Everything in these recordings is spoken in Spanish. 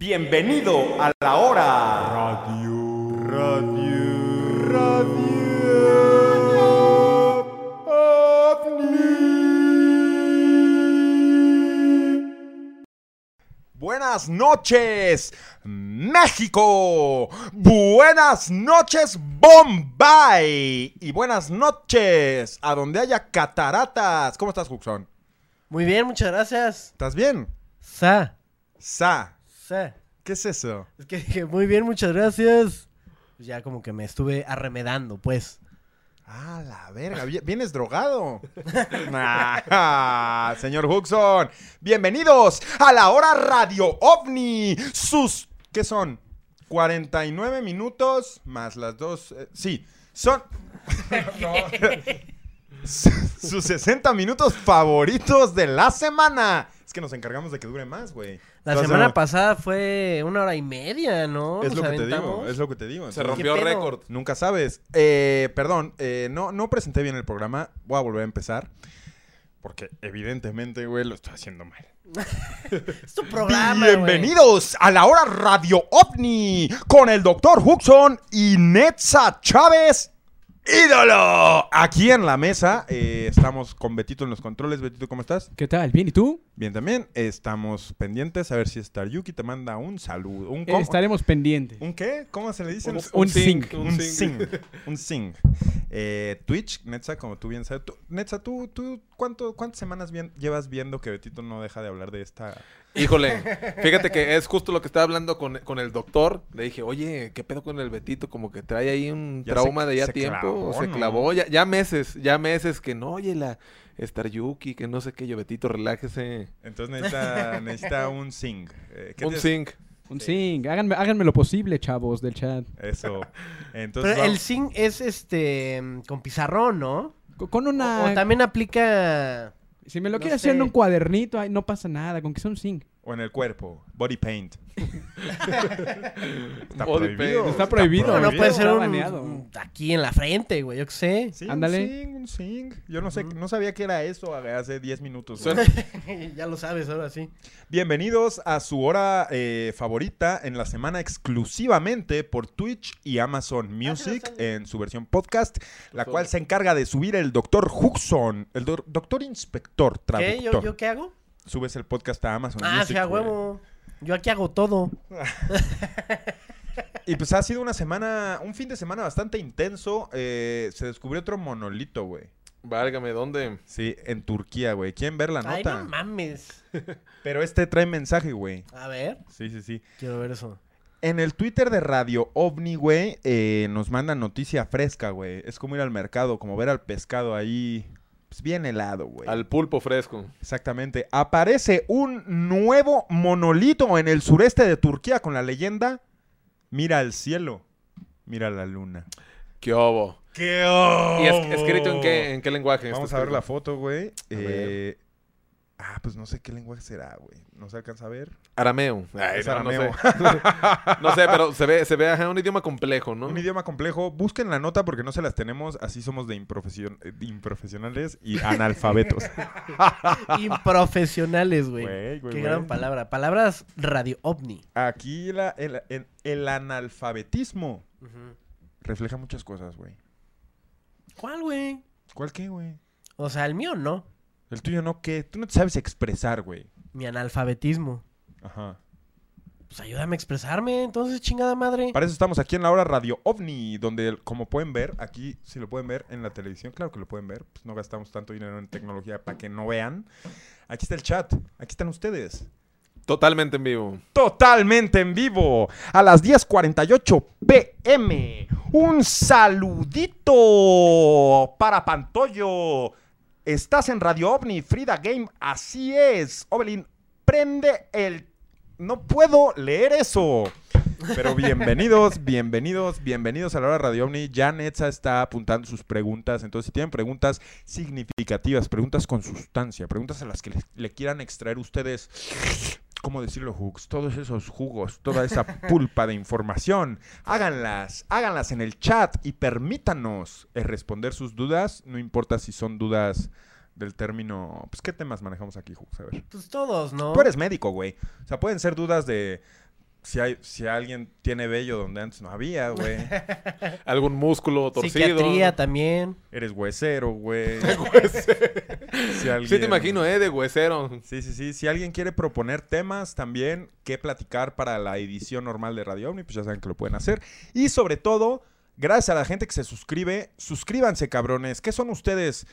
Bienvenido a la hora radio. Radio. Radio. OVNI. Buenas noches, México. Buenas noches, Bombay. Y buenas noches a donde haya cataratas. ¿Cómo estás, Juxon? Muy bien, muchas gracias. ¿Estás bien? Sa, Sa. ¿Qué es eso? Es que dije, muy bien, muchas gracias. Pues ya como que me estuve arremedando, pues. Ah, la verga, vi- vienes drogado. Ah, señor Huxon, bienvenidos a la hora Radio OVNI. Sus, ¿qué son? 49 minutos más las dos. eh, sí, son. No. Sus 60 minutos favoritos de la semana. Es que nos encargamos de que dure más, güey. La Entonces, semana pasada fue una hora y media, ¿no? Es lo que te digo, es lo que te digo. Se rompió récord. Nunca sabes. Eh, perdón, eh, no, no presenté bien el programa. Voy a volver a empezar. Porque evidentemente, güey, lo estoy haciendo mal. Es tu programa. Bienvenidos a la hora Radio OVNI con el doctor Huxon y Netza Chávez. ¡Ídolo! Aquí en la mesa eh, estamos con Betito en los controles. Betito, ¿cómo estás? ¿Qué tal? ¿Bien? ¿Y tú? Bien también. Estamos pendientes a ver si Star Yuki te manda un saludo. ¿Un, cómo? Estaremos pendientes. ¿Un qué? ¿Cómo se le dice? Un- Un sing. Un sing. Un sing. Eh, Twitch, Netza, como tú bien sabes. Tú- Netza, ¿tú, tú cuánto, cuántas semanas bien- llevas viendo que Betito no deja de hablar de esta... Híjole, fíjate que es justo lo que estaba hablando con, con el doctor. Le dije, oye, ¿qué pedo con el Betito? Como que trae ahí un Ya trauma se- de ya se tiempo. clavó, se ¿no? clavó, ya, ya meses, ya meses que no, oye, la Star Yuki, que no sé qué, yo, Betito, relájese. Entonces necesita, necesita un sing. Eh, ¿qué Un zinc. Un Sí. sing. Háganme, háganme lo posible, chavos del chat. Eso. Entonces, Pero el vamos- zinc es este con pizarrón, ¿no? Co- Con una... o también aplica. Si me lo no quiere hacer en sé. un cuadernito, ay, no pasa nada. Con que sea un sing. O en el cuerpo. Body paint. Está Body prohibido. paint. Está prohibido. No, puede ser un, aquí en la frente, güey, yo qué sé. Sí, Ándale. un sing, un sing. Yo no sé, no sabía que era eso hace 10 minutos. Ya lo sabes, ahora sí. Bienvenidos a su hora eh, favorita en la semana exclusivamente por Twitch y Amazon Music en su versión podcast, la favor. cual se encarga de subir el doctor Huxon, el do- doctor inspector ¿Qué? traductor. ¿Yo, ¿Yo qué hago? Subes el podcast a Amazon Ah, Music. sí, a güey. huevo. Yo aquí hago todo. Y pues ha sido una semana, un fin de semana bastante intenso. eh, se descubrió otro monolito, güey. Válgame, ¿dónde? Sí, en Turquía, güey. ¿Quieren ver la Ay, nota? no mames. Pero este trae mensaje, güey. A ver, Sí, sí, sí. quiero ver eso. En el Twitter de Radio OVNI, güey, eh, nos mandan noticia fresca, güey. Es como ir al mercado, como ver al pescado ahí, pues bien helado, güey. Al pulpo fresco. Exactamente. Aparece un nuevo monolito en el sureste de Turquía con la leyenda Mira al cielo, mira la luna. ¿Qué obo? ¡Qué ¿Y es- escrito en qué, en qué lenguaje? Vamos está a ver la foto, güey. Eh, ah, pues no sé qué lenguaje será, güey. No se alcanza a ver. Arameo. Ay, Es no, no arameo. sé. no sé, pero se ve, se ve ajá, un idioma complejo, ¿no? Un idioma complejo. Busquen la nota porque no se las tenemos. Así somos de, improfesion- eh, de improfesionales y analfabetos. Improfesionales, güey. Qué gran palabra. Palabras radio ovni. Aquí la- el, el- el analfabetismo refleja muchas cosas, güey. ¿Cuál, güey? ¿Cuál qué, güey? O sea, el mío no. El tuyo no, ¿qué? Tú no te sabes expresar, güey. Mi analfabetismo. Ajá. Pues ayúdame a expresarme, entonces, chingada madre. Para eso estamos aquí en la hora Radio OVNI, donde, como pueden ver, aquí, si lo pueden ver en la televisión, claro que lo pueden ver, pues no gastamos tanto dinero en tecnología para que no vean. Aquí está el chat, aquí están ustedes. Totalmente en vivo. Totalmente en vivo, a las 10.48 pm. Un saludito para Pantollo. Estás en Radio OVNI, Frida Game, así es. Ovelin, prende el... No puedo leer eso. Pero bienvenidos, bienvenidos, bienvenidos a la hora Radio OVNI. Ya está apuntando sus preguntas. Entonces, si tienen preguntas significativas, preguntas con sustancia, preguntas a las que le, le quieran extraer ustedes, ¿cómo decirlo, Hooks? Todos esos jugos, toda esa pulpa de información, háganlas, háganlas en el chat y permítanos eh, responder sus dudas. No importa si son dudas del término. Pues, ¿qué temas manejamos aquí, Hooks? A ver. Pues todos, ¿no? Tú eres médico, güey. O sea, pueden ser dudas de si, hay, si alguien tiene vello donde antes no había, güey. Algún músculo torcido. Psiquiatría también. Eres huesero, güey. Si alguien- Sí te imagino, ¿eh? De huesero. Sí, sí, sí. Si alguien quiere proponer temas también que platicar para la edición normal de Radio Omni, pues ya saben que lo pueden hacer. Y sobre todo, gracias a la gente que se suscribe, suscríbanse, cabrones. ¿Qué son ustedes?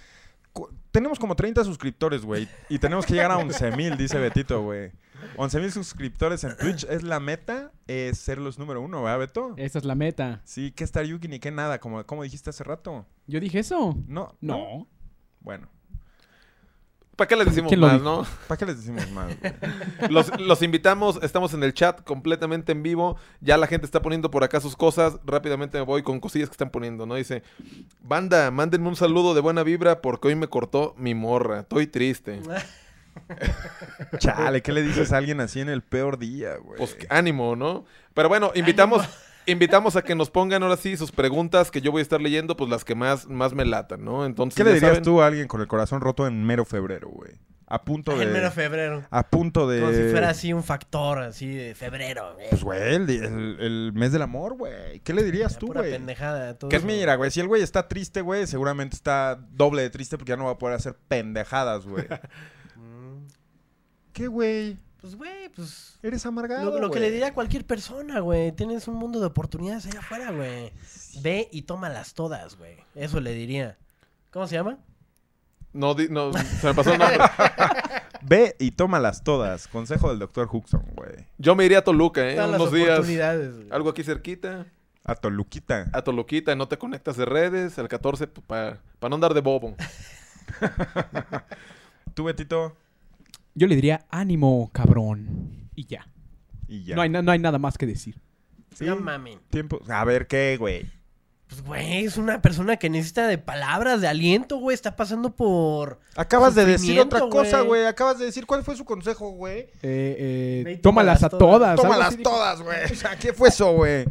Tenemos como 30 suscriptores, güey. Y tenemos que llegar a 11 mil, dice Betito, güey. 11 mil suscriptores en Twitch es la meta, es ser los número uno, ¿verdad, Beto? Esa es la meta. Sí, que estar Yuki ni que nada, como, como dijiste hace rato. ¿Yo dije eso? No, No. Bueno, ¿Para qué les decimos ¿Quién lo más, no? ¿para qué les decimos más? Los, los invitamos, estamos en el chat completamente en vivo. Ya la gente está poniendo por acá sus cosas. Rápidamente me voy con cosillas que están poniendo, ¿no? Dice, banda, mándenme un saludo de buena vibra porque hoy me cortó mi morra. Estoy triste. Chale, ¿qué le dices a alguien así en el peor día, güey? Pues ánimo, ¿no? Pero bueno, invitamos, invitamos a que nos pongan ahora sí sus preguntas que yo voy a estar leyendo, pues las que más, más me latan, ¿no? Entonces, ¿Qué le dirías saben, tú a alguien con el corazón roto en mero febrero, güey? A punto En mero de... febrero. A punto de... Como si fuera así un factor, así de febrero. güey. Pues, güey, el, el- el mes del amor, güey. ¿Qué le dirías La tú, pura güey? pendejada. todo Que es eso. mira, güey. Si el güey está triste, güey, seguramente está doble de triste porque ya no va a poder hacer pendejadas, güey. Mm, ¿Qué, güey? Pues, güey, pues... Eres amargado, Lo, lo que le diría a cualquier persona, güey. Tienes un mundo de oportunidades allá afuera, güey. Ve y tómalas todas, güey. Eso le diría. ¿Cómo se llama? No, di- no, se me pasó el nombre. Ve y tómalas todas. Consejo del doctor Huxon, güey. Yo me iría a Toluca, ¿eh? Todas las Unos días. oportunidades, güey. Algo aquí cerquita. A Toluquita. A Toluquita, no te conectas de redes. El 14, para no andar de bobo. ¿Tú, Betito? Yo le diría ánimo, cabrón. Y ya. Y ya. No, hay, na- no hay nada más que decir. Sí. No mamen. Tiempo. A ver, ¿qué, güey? Pues, güey, es una persona que necesita de palabras, de aliento, güey. Está pasando por... Acabas de decir Sufrimiento, otra cosa, güey. güey. Acabas de decir cuál fue su consejo, güey. Eh, eh, y tómalas a todas. algo Tómalas así dijo. todas, güey. O sea, ¿qué fue eso, güey?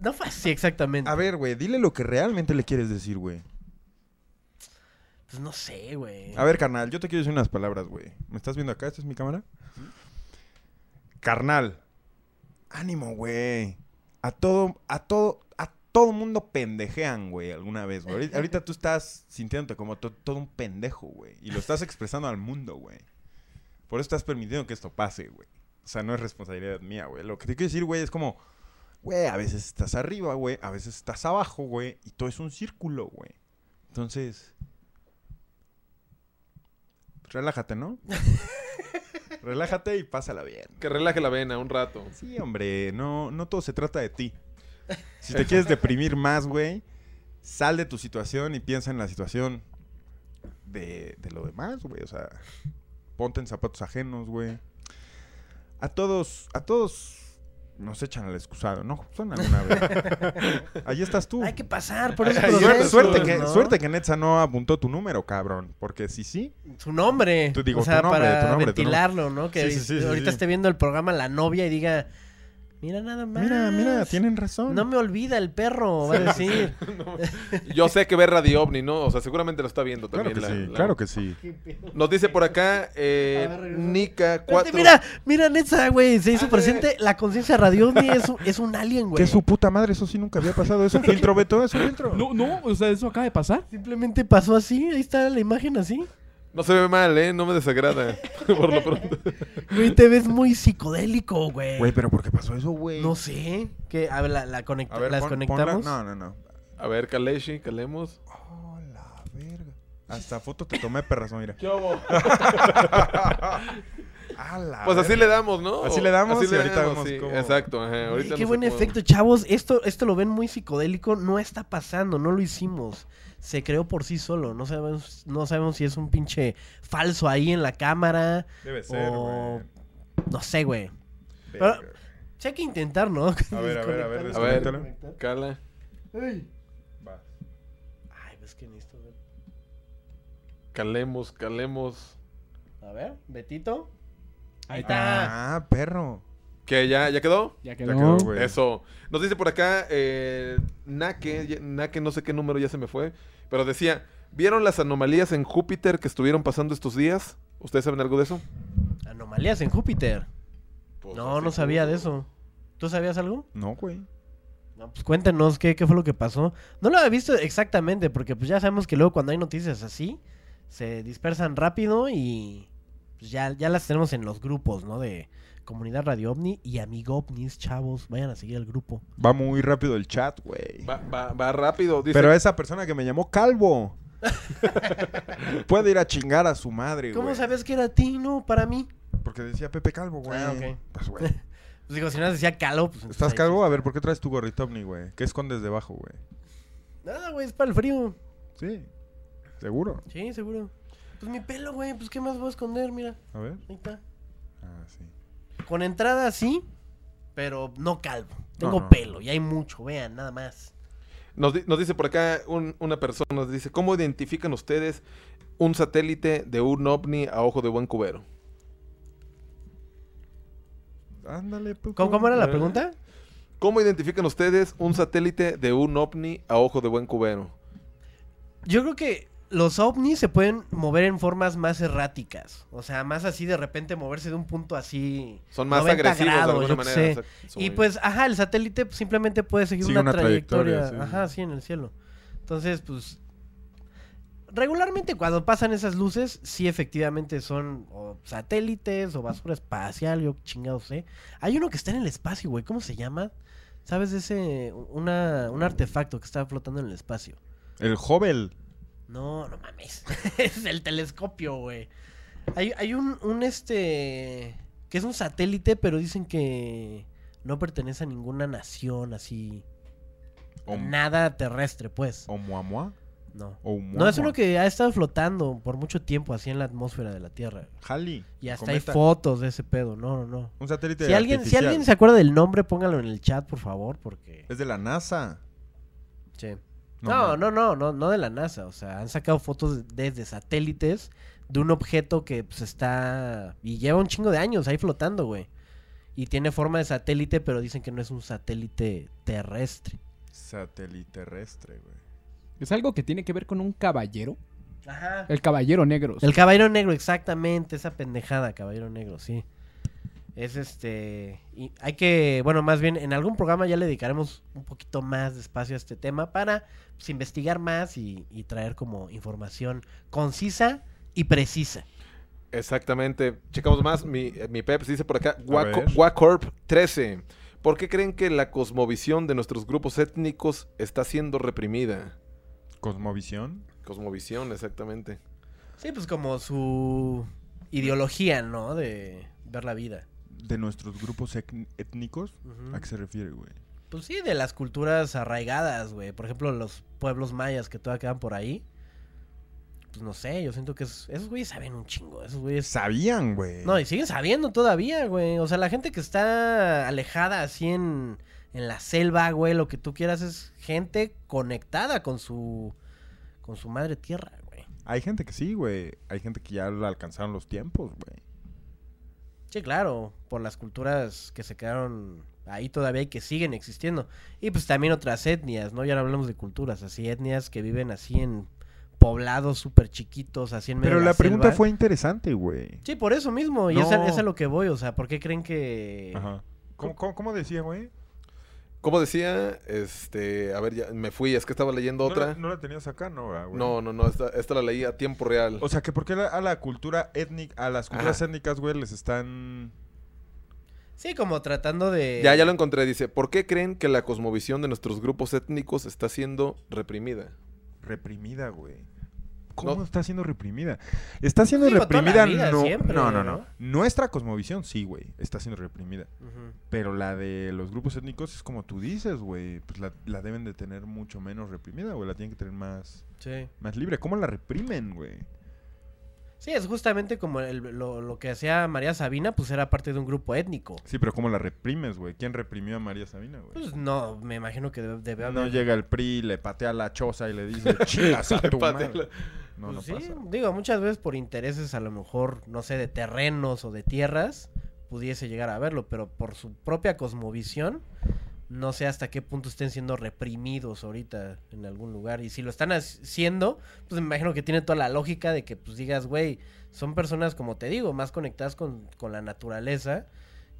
No fue así exactamente. A ver, güey, dile lo que realmente le quieres decir, güey. Pues no sé, güey. A ver, carnal, yo te quiero decir unas palabras, güey. ¿Me estás viendo acá? ¿Esta es mi cámara? Carnal. Ánimo, güey. A todo, a todo, a todo mundo pendejean, güey, alguna vez, güey. Ahorita, ahorita tú estás sintiéndote como to- todo un pendejo, güey. Y lo estás expresando al mundo, güey. Por eso estás permitiendo que esto pase, güey. O sea, no es responsabilidad mía, güey. Lo que te quiero decir, güey, es como, güey, a veces estás arriba, güey. A veces estás abajo, güey. Y todo es un círculo, güey. Entonces, relájate, ¿no? relájate y pásala bien. Que relaje la vena un rato. Sí, hombre, no, no todo se trata de ti. Si te quieres deprimir más, güey, sal de tu situación y piensa en la situación de, de lo demás, güey. O sea, ponte en zapatos ajenos, güey. A todos, a todos nos echan al excusado, ¿no? Son alguna vez. Ahí estás tú. Hay que pasar por esos Ay, Suerte, suerte que, ¿no? suerte que Netza no apuntó tu número, cabrón. Porque si sí, Su nombre. Tú digo, o sea, tu nombre, para tu nombre, tu nombre. ventilarlo, ¿no? Que Sí, sí, ahorita esté viendo el programa la novia y diga, mira nada más. mira, mira, tienen razón. No me olvida el perro, va a decir. Yo sé que ve Radio OVNI, ¿no? O sea, seguramente lo está viendo Claro también. que la- sí, la- claro que sí. Nos dice por acá, eh, ver, Espérate, 4. mira, mira, Netza, güey, se hizo presente. La conciencia radio es, un- es un alien, güey. Que su puta madre, eso sí nunca había pasado. Es un filtro, Beto, es un filtro. No, no, o sea, eso acaba de pasar. Simplemente pasó así, ahí está la imagen así. No se ve mal, ¿eh? No me desagrada. por lo pronto. Güey, te ves muy psicodélico, güey. Güey, pero ¿por qué pasó eso, güey? No sé. Que, a ver, la, la conecta- A ver, las pon- conectamos. ponla- No, no, no. A ver, Kaleshi, calemos. Oh, la verga. Hasta foto te tomé, perras, mira. ¿Qué Pues así le damos, ¿no? Así le damos Así y ahorita damos, vemos sí, cómo- Exacto, ajá. Ahorita qué no buen efecto, chavos. Esto, esto lo ven muy psicodélico. No está pasando, no lo hicimos. Se creó por sí solo. No sabemos, no sabemos si es un pinche falso ahí en la cámara. Debe ser, o- güey. No sé, güey. Verga. Sí hay que intentar, ¿no? A ver, a ver, a ver, A ver. Cala. Va. Ay, ves que necesito ver. Calemos, calemos. A ver, Betito. Ahí Ahí está. Ah, perro. ¿Qué? ¿Ya, ya quedó? Ya Ya quedó. quedó, güey. Eso. Nos dice por acá, eh, Nake, Nake, no sé qué número ya se me fue, pero decía, ¿vieron las anomalías en Júpiter que estuvieron pasando estos días? ¿Ustedes saben algo de eso? Anomalías en Júpiter. Pues No, no sabía de eso. ¿Tú sabías algo? No, güey. No, pues cuéntenos qué, qué fue lo que pasó. No lo había visto exactamente, porque pues ya sabemos que luego cuando hay noticias así, se dispersan rápido y pues ya, ya las tenemos en los grupos, ¿no? De Comunidad Radio OVNI y Amigo OVNIs, chavos. Vayan a seguir el grupo. Va muy rápido el chat, güey. Va, va, va rápido. Dice, Pero esa persona que me llamó calvo puede ir a chingar a su madre, ¿Cómo güey. sabes que era a ti, no? Para mí. Porque decía Pepe Calvo, güey. Ah, ok. Pues, güey. Pues digo, si no decía calvo, pues... ¿Estás ahí calvo? A ver, ¿por qué traes tu gorrito ovni, güey? ¿Qué escondes debajo, güey? Nada, güey, es para el frío. Sí. ¿Seguro? Sí, seguro. Pues mi pelo, güey, pues qué más voy a esconder, mira. A ver. Ahí está. Ah, sí. Con entrada sí, pero no calvo. Tengo no. pelo y hay mucho, vean, nada más. Nos, di- nos dice por acá un- una persona, nos dice, ¿cómo identifican ustedes un satélite de un ovni a ojo de buen cubero? Ándale, puto. ¿Cómo, cómo era la Eh. pregunta? ¿Cómo identifican ustedes un satélite de un ovni a ojo de buen cubero? Yo creo que los ovnis se pueden mover en formas más erráticas. O sea, más así de repente moverse de un punto así. Son más 90 agresivos grados, de alguna manera. Y pues, ajá, el satélite simplemente puede seguir Sigue una, una trayectoria. trayectoria, sí, ajá, sí. sí, en el cielo. Entonces, pues. Regularmente cuando pasan esas luces, sí efectivamente son o satélites o basura espacial, yo chingado sé. Hay uno que está en el espacio, güey, ¿cómo se llama? ¿Sabes de ese, una, un artefacto que está flotando en el espacio? El Hubble. No, no mames. es el telescopio, güey. Hay, hay un, un este. que es un satélite, pero dicen que no pertenece a ninguna nación así. O, Nada terrestre, pues. o Muamua. No. O No, es uno que ha estado flotando por mucho tiempo así en la atmósfera de la Tierra. Halley. Y hasta hay fotos de ese pedo. No, no, no. Un satélite Si alguien, si alguien se acuerda del nombre, póngalo en el chat, por favor, porque. Es de la NASA. Sí. No, No, no, no, no de la NASA. O sea, han sacado fotos desde satélites de un objeto que pues está y lleva un chingo de años ahí flotando, güey. Y tiene forma de satélite, pero dicen que no es un satélite terrestre. Satélite terrestre, güey. Es algo que tiene que ver con un caballero. Ajá. El caballero negro. El caballero negro, exactamente, esa pendejada, caballero negro, sí. Es este. Y hay que. Bueno, más bien, en algún programa ya le dedicaremos un poquito más de espacio a este tema para pues, investigar más y, y traer como información concisa y precisa. Exactamente. Checamos más. Mi, eh, mi Peps dice por acá. Wacorp 13. ¿Por qué creen que la cosmovisión de nuestros grupos étnicos está siendo reprimida? Cosmovisión. Cosmovisión, exactamente. Sí, pues como su ideología, ¿no? De ver la vida. De nuestros grupos étnicos. ¿A qué se refiere, güey? Pues sí, de las culturas arraigadas, güey. Por ejemplo, los pueblos mayas que todavía quedan por ahí. Pues no sé, yo siento que es- esos güeyes saben un chingo. Esos güeyes. Sabían, güey. No, y siguen sabiendo todavía, güey. O sea, la gente que está alejada así en, en la selva, güey, lo que tú quieras es gente conectada con su con su madre tierra, güey. Hay gente que sí, güey. Hay gente que ya alcanzaron los tiempos, güey. Sí, claro, por las culturas que se quedaron ahí todavía y que siguen existiendo. Y pues también otras etnias, ¿no? Ya no hablamos de culturas, así etnias que viven así en poblados súper chiquitos, así en medio Pero de la, la pregunta selva. fue interesante, güey. Sí, por eso mismo, y es, a, es a lo que voy, o sea, ¿por qué creen que... Ajá. ¿Cómo, cómo, cómo decía, güey? Como decía, este, a ver, ya me fui, es que estaba leyendo ¿No la- otra. ¿No la tenías acá, no, güey? No, no, no, esta, esta la leí a tiempo real. O sea, que por qué la- a la cultura étnica, a las culturas Ajá. étnicas, güey, les están... Sí, como tratando de... Ya, ya lo encontré, dice, ¿por qué creen que la cosmovisión de nuestros grupos étnicos está siendo reprimida? reprimida, güey. ¿Cómo No. está siendo reprimida? Está siendo reprimida, vida, no, siempre, no, no, no. ¿no? Nuestra cosmovisión, sí, güey, está siendo reprimida. Pero la de los grupos étnicos es como tú dices, güey. Pues la, la deben de tener mucho menos reprimida, güey. La tienen que tener más, Sí. más libre. ¿Cómo la reprimen, güey? Sí, es justamente como el- lo, lo que hacía María Sabina, pues era parte de un grupo étnico. Sí, pero ¿cómo la reprimes, güey? ¿Quién reprimió a María Sabina, güey? Pues no, me imagino que debe, debe No haber... llega el PRI, le patea la choza y le dice, chingas a tu madre". la- No, Pues no sí, pasa. digo, muchas veces por intereses a lo mejor, no sé, de terrenos o de tierras, pudiese llegar a verlo, pero por su propia cosmovisión, no sé hasta qué punto estén siendo reprimidos ahorita en algún lugar. Y si lo están haciendo, pues me imagino que tiene toda la lógica de que pues digas, güey, son personas, como te digo, más conectadas con, con la naturaleza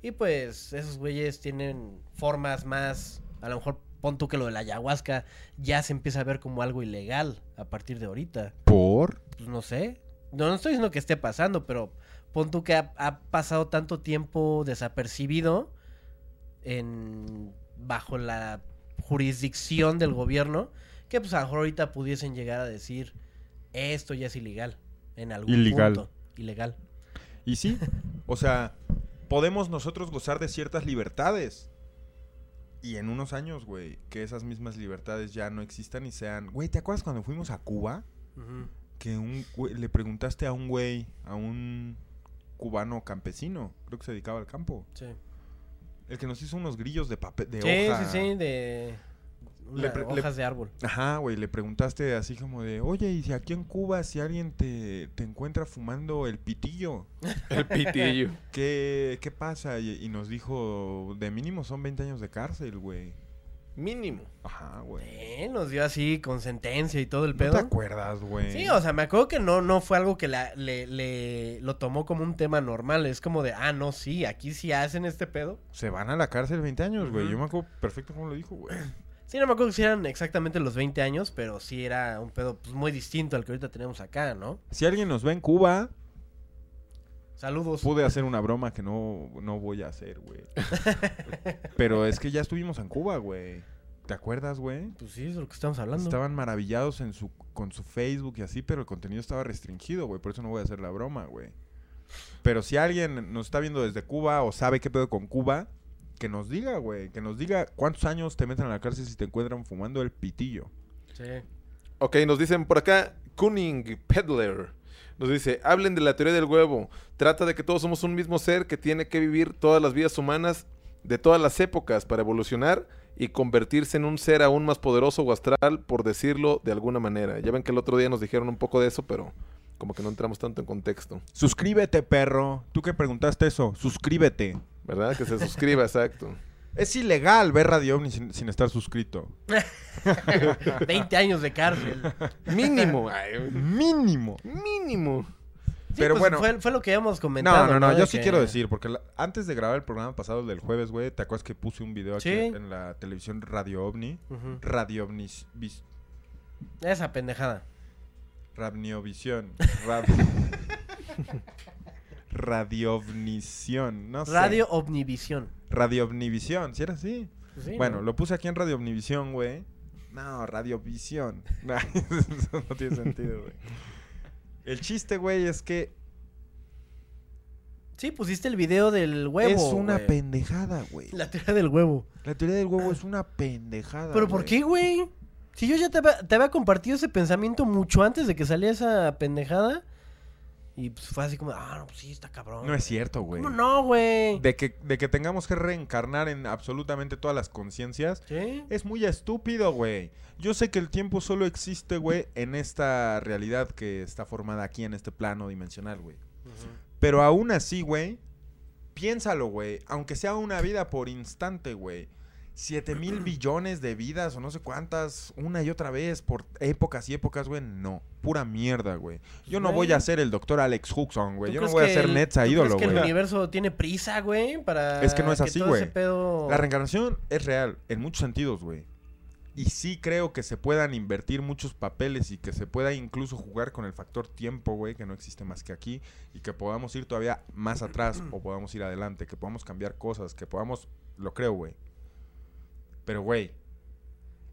Y pues esos güeyes tienen formas más, a lo mejor pon tú que lo de la ayahuasca ya se empieza a ver como algo ilegal a partir de ahorita. ¿Por? Pues no sé. No, no estoy diciendo que esté pasando, pero pon tú que ha, ha pasado tanto tiempo desapercibido en bajo la jurisdicción del gobierno que pues a lo mejor ahorita pudiesen llegar a decir esto ya es ilegal en algún Ilegal. punto. Ilegal. Y sí, o sea, podemos nosotros gozar de ciertas libertades. Y en unos años, güey, que esas mismas libertades ya no existan y sean... Güey, ¿te acuerdas cuando fuimos a Cuba? Que un güey- le preguntaste a un güey, a un cubano campesino, creo que se dedicaba al campo, Sí. El que nos hizo unos grillos de papel, de sí, hoja. sí, sí, de Le le- hojas de árbol. Ajá, güey, le preguntaste así como de, oye, y si aquí en Cuba si alguien te, te encuentra fumando el pitillo, El pitillo. ¿qué, qué pasa? Y, y nos dijo, de mínimo son 20 años de cárcel, güey. Mínimo. Ajá, güey. Eh, nos dio así con sentencia y todo el ¿No pedo. te acuerdas, güey? Sí, o sea, me acuerdo que no, no fue algo que la- le, le- lo tomó como un tema normal. Es como de, ah, no, sí, aquí sí hacen este pedo. Se van a la cárcel 20 años, güey. Yo me acuerdo perfecto cómo lo dijo, güey. Sí, no me acuerdo si eran exactamente los 20 años, pero sí era un pedo pues, muy distinto al que ahorita tenemos acá, ¿no? Si alguien nos ve en Cuba, Saludos. pude hacer una broma que no, no voy a hacer, güey. Pero es que ya estuvimos en Cuba, güey. ¿Te acuerdas, güey? Pues sí, es de lo que estamos hablando. Estaban maravillados en su, con su Facebook y así, pero el contenido estaba restringido, güey. Por eso no voy a hacer la broma, güey. Pero si alguien nos está viendo desde Cuba o sabe qué pedo con Cuba, que nos diga, güey. Que nos diga cuántos años te meten a la cárcel si te encuentran fumando el pitillo. Sí. Ok, nos dicen por acá, Kuning Peddler. Nos dice, hablen de la teoría del huevo. Trata de que todos somos un mismo ser que tiene que vivir todas las vidas humanas de todas las épocas para evolucionar y convertirse en un ser aún más poderoso o astral, por decirlo de alguna manera. Ya ven que el otro día nos dijeron un poco de eso, pero como que no entramos tanto en contexto. Suscríbete, perro. Tú que preguntaste eso, suscríbete. ¿Verdad? Que se suscriba, exacto. Es ilegal ver Radio OVNI sin, sin estar suscrito. 20 años de cárcel. Mínimo. ay, Mínimo. mínimo. Sí, Pero pues, bueno. Fue, fue lo que habíamos comentado. No, no, no, yo sí que- quiero decir, porque la- antes de grabar el programa pasado del jueves, güey, ¿te acuerdas que puse un video aquí en la televisión Radio OVNI? Radio OVNI, vis- Esa pendejada. Radiovisión. Rad... Radiovnisión, no sé. Radio Omnivisión. Radio Omnivisión, ¿sí era así? Pues sí, bueno, ¿no? lo puse aquí en Radio Omnivisión, güey. No, Radiovisión. No, eso no tiene sentido, güey. El chiste, güey, es que Sí, pusiste el video del huevo. es una güey. pendejada, güey. La teoría del huevo. La teoría del huevo es una pendejada. ¿Pero por güey. qué, güey? Si yo ya te había, te había compartido ese pensamiento mucho antes de que saliera esa pendejada. Y pues fue así como, ah, no, pues sí, está cabrón. No es cierto, güey. ¿Cómo no, güey? De que, de que tengamos que reencarnar en absolutamente todas las conciencias. ¿Sí? Es muy estúpido, güey. Yo sé que el tiempo solo existe, güey, en esta realidad que está formada aquí en este plano dimensional, güey. Pero aún así, güey, piénsalo, güey. Aunque sea una vida por instante, güey. Siete mil billones de vidas o no sé cuántas, una y otra vez, por épocas y épocas, güey. No, pura mierda, güey. Yo no Güey. voy a ser el doctor Alex Huxon, güey. ¿Tú Yo no voy a ser el- Netza ¿tú ídolo, crees que el universo tiene prisa, güey? Para Es que no es así, güey. pedo- La reencarnación es real, en muchos sentidos, güey. Y sí creo que se puedan invertir muchos papeles y que se pueda incluso jugar con el factor tiempo, güey, que no existe más que aquí, y que podamos ir todavía más atrás o podamos ir adelante, que podamos cambiar cosas, que podamos, lo creo, güey. Pero, güey,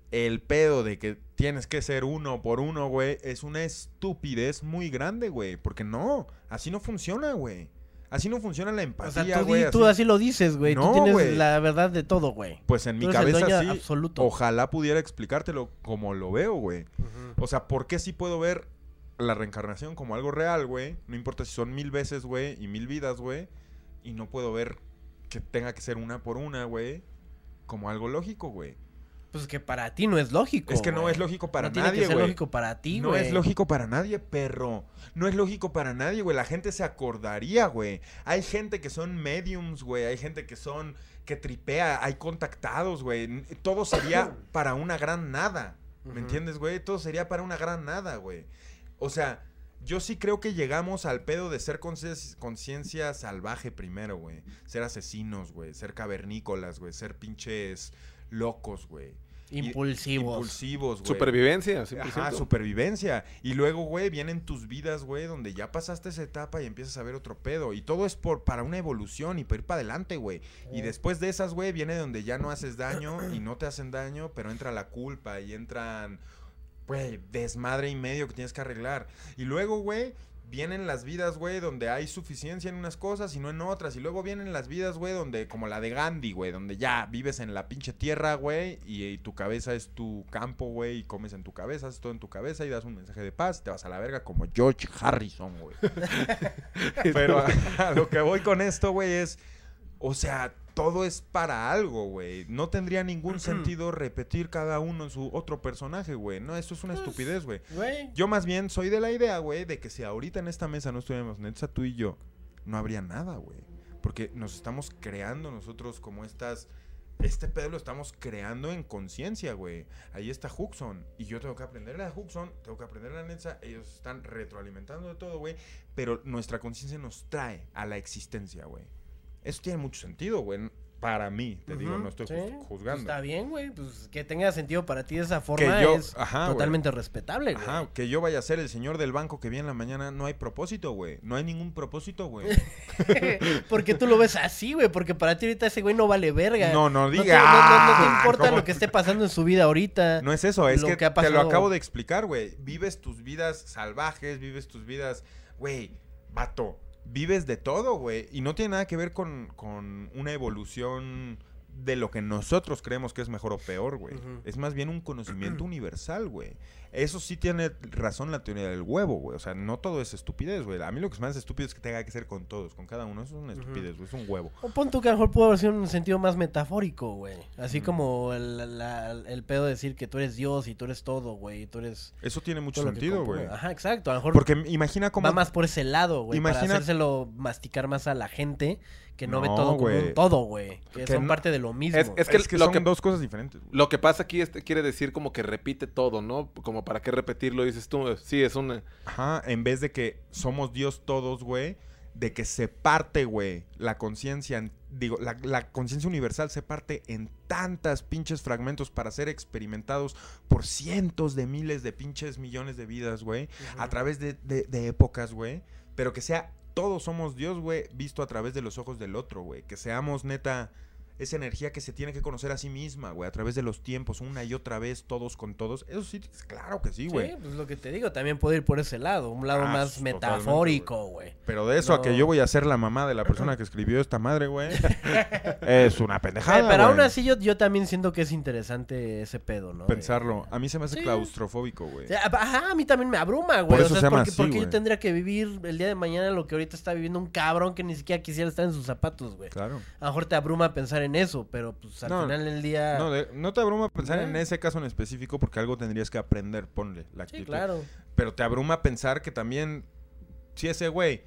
el pedo de que tienes que ser uno por uno, güey, es una estupidez muy grande, güey, porque no, así no funciona, güey. Así no funciona la O empatía, sea, tú, güey. tú así- así lo dices, güey. No, tú tienes güey. la verdad de todo, güey. Pues en mi Tú cabeza sí. absoluto. Ojalá pudiera explicártelo como lo veo, güey. O sea, ¿por qué sí puedo ver la reencarnación como algo real, güey? No importa si son mil veces, güey, y mil vidas, güey. Y no puedo ver que tenga que ser una por una, güey, como algo lógico, güey. Pues que para ti no es lógico. Es que no es lógico para no tiene nadie, que ser güey. lógico para ti, No güey. es lógico para nadie, perro. No es lógico para nadie, güey. La gente se acordaría, güey. Hay gente que son mediums, güey. Hay gente que son que tripea. Hay contactados, güey. Todo sería para una gran nada. ¿Me entiendes, güey? Todo sería para una gran nada, güey. O sea, Yo sí creo que llegamos al pedo de ser conciencia salvaje primero, güey. Ser asesinos, güey. Ser cavernícolas, güey. Ser pinches locos, güey. Impulsivos. Impulsivos, güey. Supervivencia, Ajá, 100%. supervivencia. Y luego, güey, vienen tus vidas, güey, donde ya pasaste esa etapa y empiezas a ver otro pedo. Y todo es por para una evolución y para ir para adelante, güey. Y después de esas, güey, viene donde ya no haces daño y no te hacen daño, pero entra la culpa y entran, güey, desmadre y medio que tienes que arreglar. Y luego, güey, vienen las vidas, güey, donde hay suficiencia en unas cosas y no en otras. Y luego vienen las vidas, güey, donde, como la de Gandhi, güey, donde ya vives en la pinche tierra, güey, y, y tu cabeza es tu campo, güey, y comes en tu cabeza, haces todo en tu cabeza y das un mensaje de paz, te vas a la verga como George Harrison, güey. Pero a, a lo que voy con esto, güey, es, o sea, todo es para algo, güey. No tendría ningún sentido repetir cada uno en su otro personaje, güey. No, esto es una estupidez, güey. Yo más bien soy de la idea, güey, de que si ahorita en esta mesa no estuviéramos Netza, tú y yo, no habría nada, güey. Porque nos estamos creando nosotros como estas... Este pedo lo estamos creando en conciencia, güey. Ahí está Huxon. Y yo tengo que aprenderle a Huxon, tengo que aprenderle a Netza. Ellos están retroalimentando de todo, güey. Pero nuestra conciencia nos trae a la existencia, güey. Eso tiene mucho sentido, güey. Para mí, te digo, no estoy sí, pues juzgando. está bien, güey. Pues que tenga sentido para ti de esa forma yo- es ajá, totalmente respetable, güey. Ajá, que yo vaya a ser el señor del banco que viene en la mañana, no hay propósito, güey. No hay ningún propósito, güey. porque tú lo ves así, güey. Porque para ti ahorita ese güey no vale verga. No, no diga. No, no- no te Ah, importa ¿cómo? lo que esté pasando en su vida ahorita. No es eso, es lo que, que te lo acabo de explicar, güey. Vives tus vidas salvajes, vives tus vidas, güey, vato. Vives de todo, güey. Y no tiene nada que ver con, con una evolución de lo que nosotros creemos que es mejor o peor, güey. Es más bien un conocimiento universal, güey. Eso sí tiene razón la teoría del huevo, güey. O sea, no todo es estupidez, güey. A mí lo que me hace estúpido es que tenga que ser con todos, con cada uno. Eso es una estupidez, güey. Es un huevo. O pon tú que a lo mejor pudo haber sido un sentido más metafórico, güey. Así como el, la- el pedo de decir que tú eres Dios y tú eres todo, güey. y Tú eres. Eso tiene mucho sentido, güey. Ajá, exacto. A lo mejor Porque imagina cómo... va más por ese lado, güey. Para Imagina- hacérselo masticar más a la gente que no, ve todo como güey. un todo, güey. Que, Que son no- parte de lo mismo. Es- es- Es que, lo son que- dos cosas diferentes. Lo que pasa aquí este quiere decir como que repite todo, ¿no? Como para qué repetirlo, dices tú. Sí, es una... Ajá, en vez de que somos Dios todos, güey, de que se parte, güey, la conciencia, en- digo, la, la conciencia universal se parte en tantas pinches fragmentos para ser experimentados por cientos de miles de pinches millones de vidas, güey, a través de, de- de épocas, güey, pero que sea, todos somos Dios, güey, visto a través de los ojos del otro, güey, que seamos neta... Esa energía que se tiene que conocer a sí misma, güey, a través de los tiempos, una y otra vez, todos con todos. Eso sí, claro que sí, güey. Sí, pues lo que te digo, también puede ir por ese lado, un lado Ah, más metafórico, güey. Pero de eso a que yo voy a ser la mamá de la persona que escribió esta madre, güey, es una pendejada. pero aún así yo, yo también siento que es interesante ese pedo, ¿no? Pensarlo. A mí se me hace Sí. claustrofóbico, güey. O sea, Ajá, a mí también me abruma, güey. Por O eso sea, se llama porque, así, porque yo tendría que vivir el día de mañana lo que ahorita está viviendo un cabrón que ni siquiera quisiera estar en sus zapatos, güey. Claro. A lo mejor te abruma pensar en eso, pero pues al No, final del día. No, de- no te abruma pensar en Eh. ese caso en específico porque algo tendrías que aprender, ponle la sí, actitud. claro. Pero te abruma pensar que también, si ese güey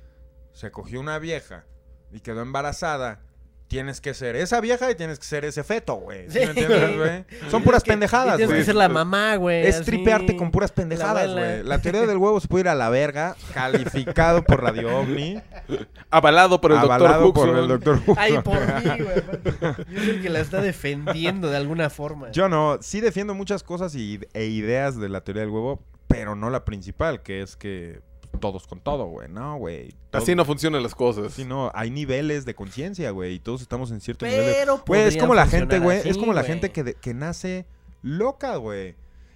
se cogió una vieja y quedó embarazada, tienes que ser esa vieja y tienes que ser ese feto, güey. ¿Sí Sí. me entiendes, güey? Son puras que- pendejadas, y Tienes güey. que ser la mamá, güey. Es así, tripearte con puras pendejadas, güey. La teoría del huevo se puede ir a la verga, calificado por Radio OVNI, Avalado por el avalado doctor por Huxon. el doctor Huxon. Ay, por mí, güey. Yo soy el que la está defendiendo de alguna forma. Yo no, sí defiendo muchas cosas y, e ideas de la teoría del huevo, pero no la principal, que es que todos con todo, güey. No, güey. Todo- Así no funcionan las cosas. Así no, hay niveles de conciencia, güey, y todos estamos en cierto nivel de... Güey, es como la gente, güey, así, es como la gente que, de- que nace loca, güey.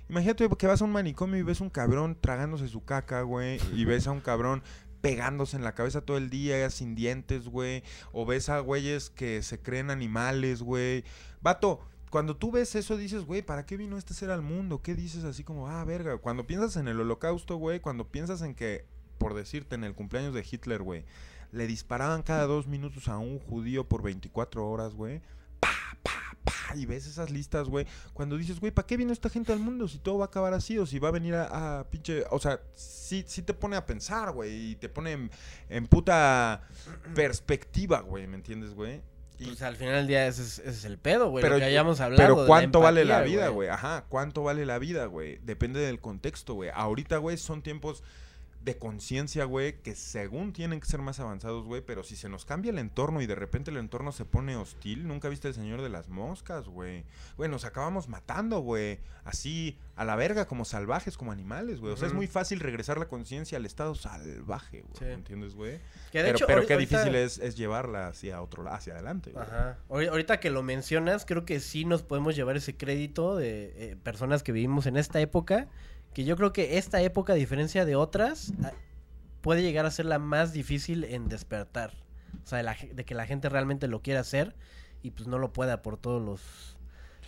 Imagínate que vas a un manicomio y ves un cabrón tragándose su caca, güey, y ves a un cabrón pegándose en la cabeza todo el día sin dientes, güey, o ves a güeyes que se creen animales, güey. Vato, cuando tú ves eso dices, güey, ¿para qué vino este ser al mundo? ¿Qué dices así como, ah, verga? Cuando piensas en el holocausto, güey, cuando piensas en que, por decirte, en el cumpleaños de Hitler, güey, le disparaban cada dos minutos a un judío por 24 horas, güey. Pa, pa, pa, y ves esas listas, güey. Cuando dices, güey, ¿para qué vino esta gente al mundo si todo va a acabar así? O si va a venir a, pinche. O sea, sí, sí te pone a pensar, güey. Y te pone en, en puta perspectiva, güey. ¿Me entiendes, güey? Y- Pues al final del día ese es, ese es el pedo, güey. Pero lo que hayamos hablado. de Pero la ¿cuánto vale la vida, güey? Ajá, ¿cuánto vale la vida, güey? Depende del contexto, güey. Ahorita, güey, son tiempos de conciencia, güey, que según tienen que ser más avanzados, güey, pero si se nos cambia el entorno y de repente el entorno se pone hostil, nunca viste el señor de las moscas, güey. Güey, nos acabamos matando, güey, así a la verga como salvajes, como animales, güey. O sea, es muy fácil regresar la conciencia al estado salvaje, güey. Sí. ¿Entiendes, güey? Pero, hecho, pero qué difícil es, es llevarla hacia otro lado, hacia adelante, güey. Ajá. Ahori- Ahorita que lo mencionas, creo que sí nos podemos llevar ese crédito de eh, personas que vivimos en esta época. Que yo creo que esta época, a diferencia de otras, puede llegar a ser la más difícil en despertar. O sea, de, la de que la gente realmente lo quiera hacer y pues no lo pueda por todos los...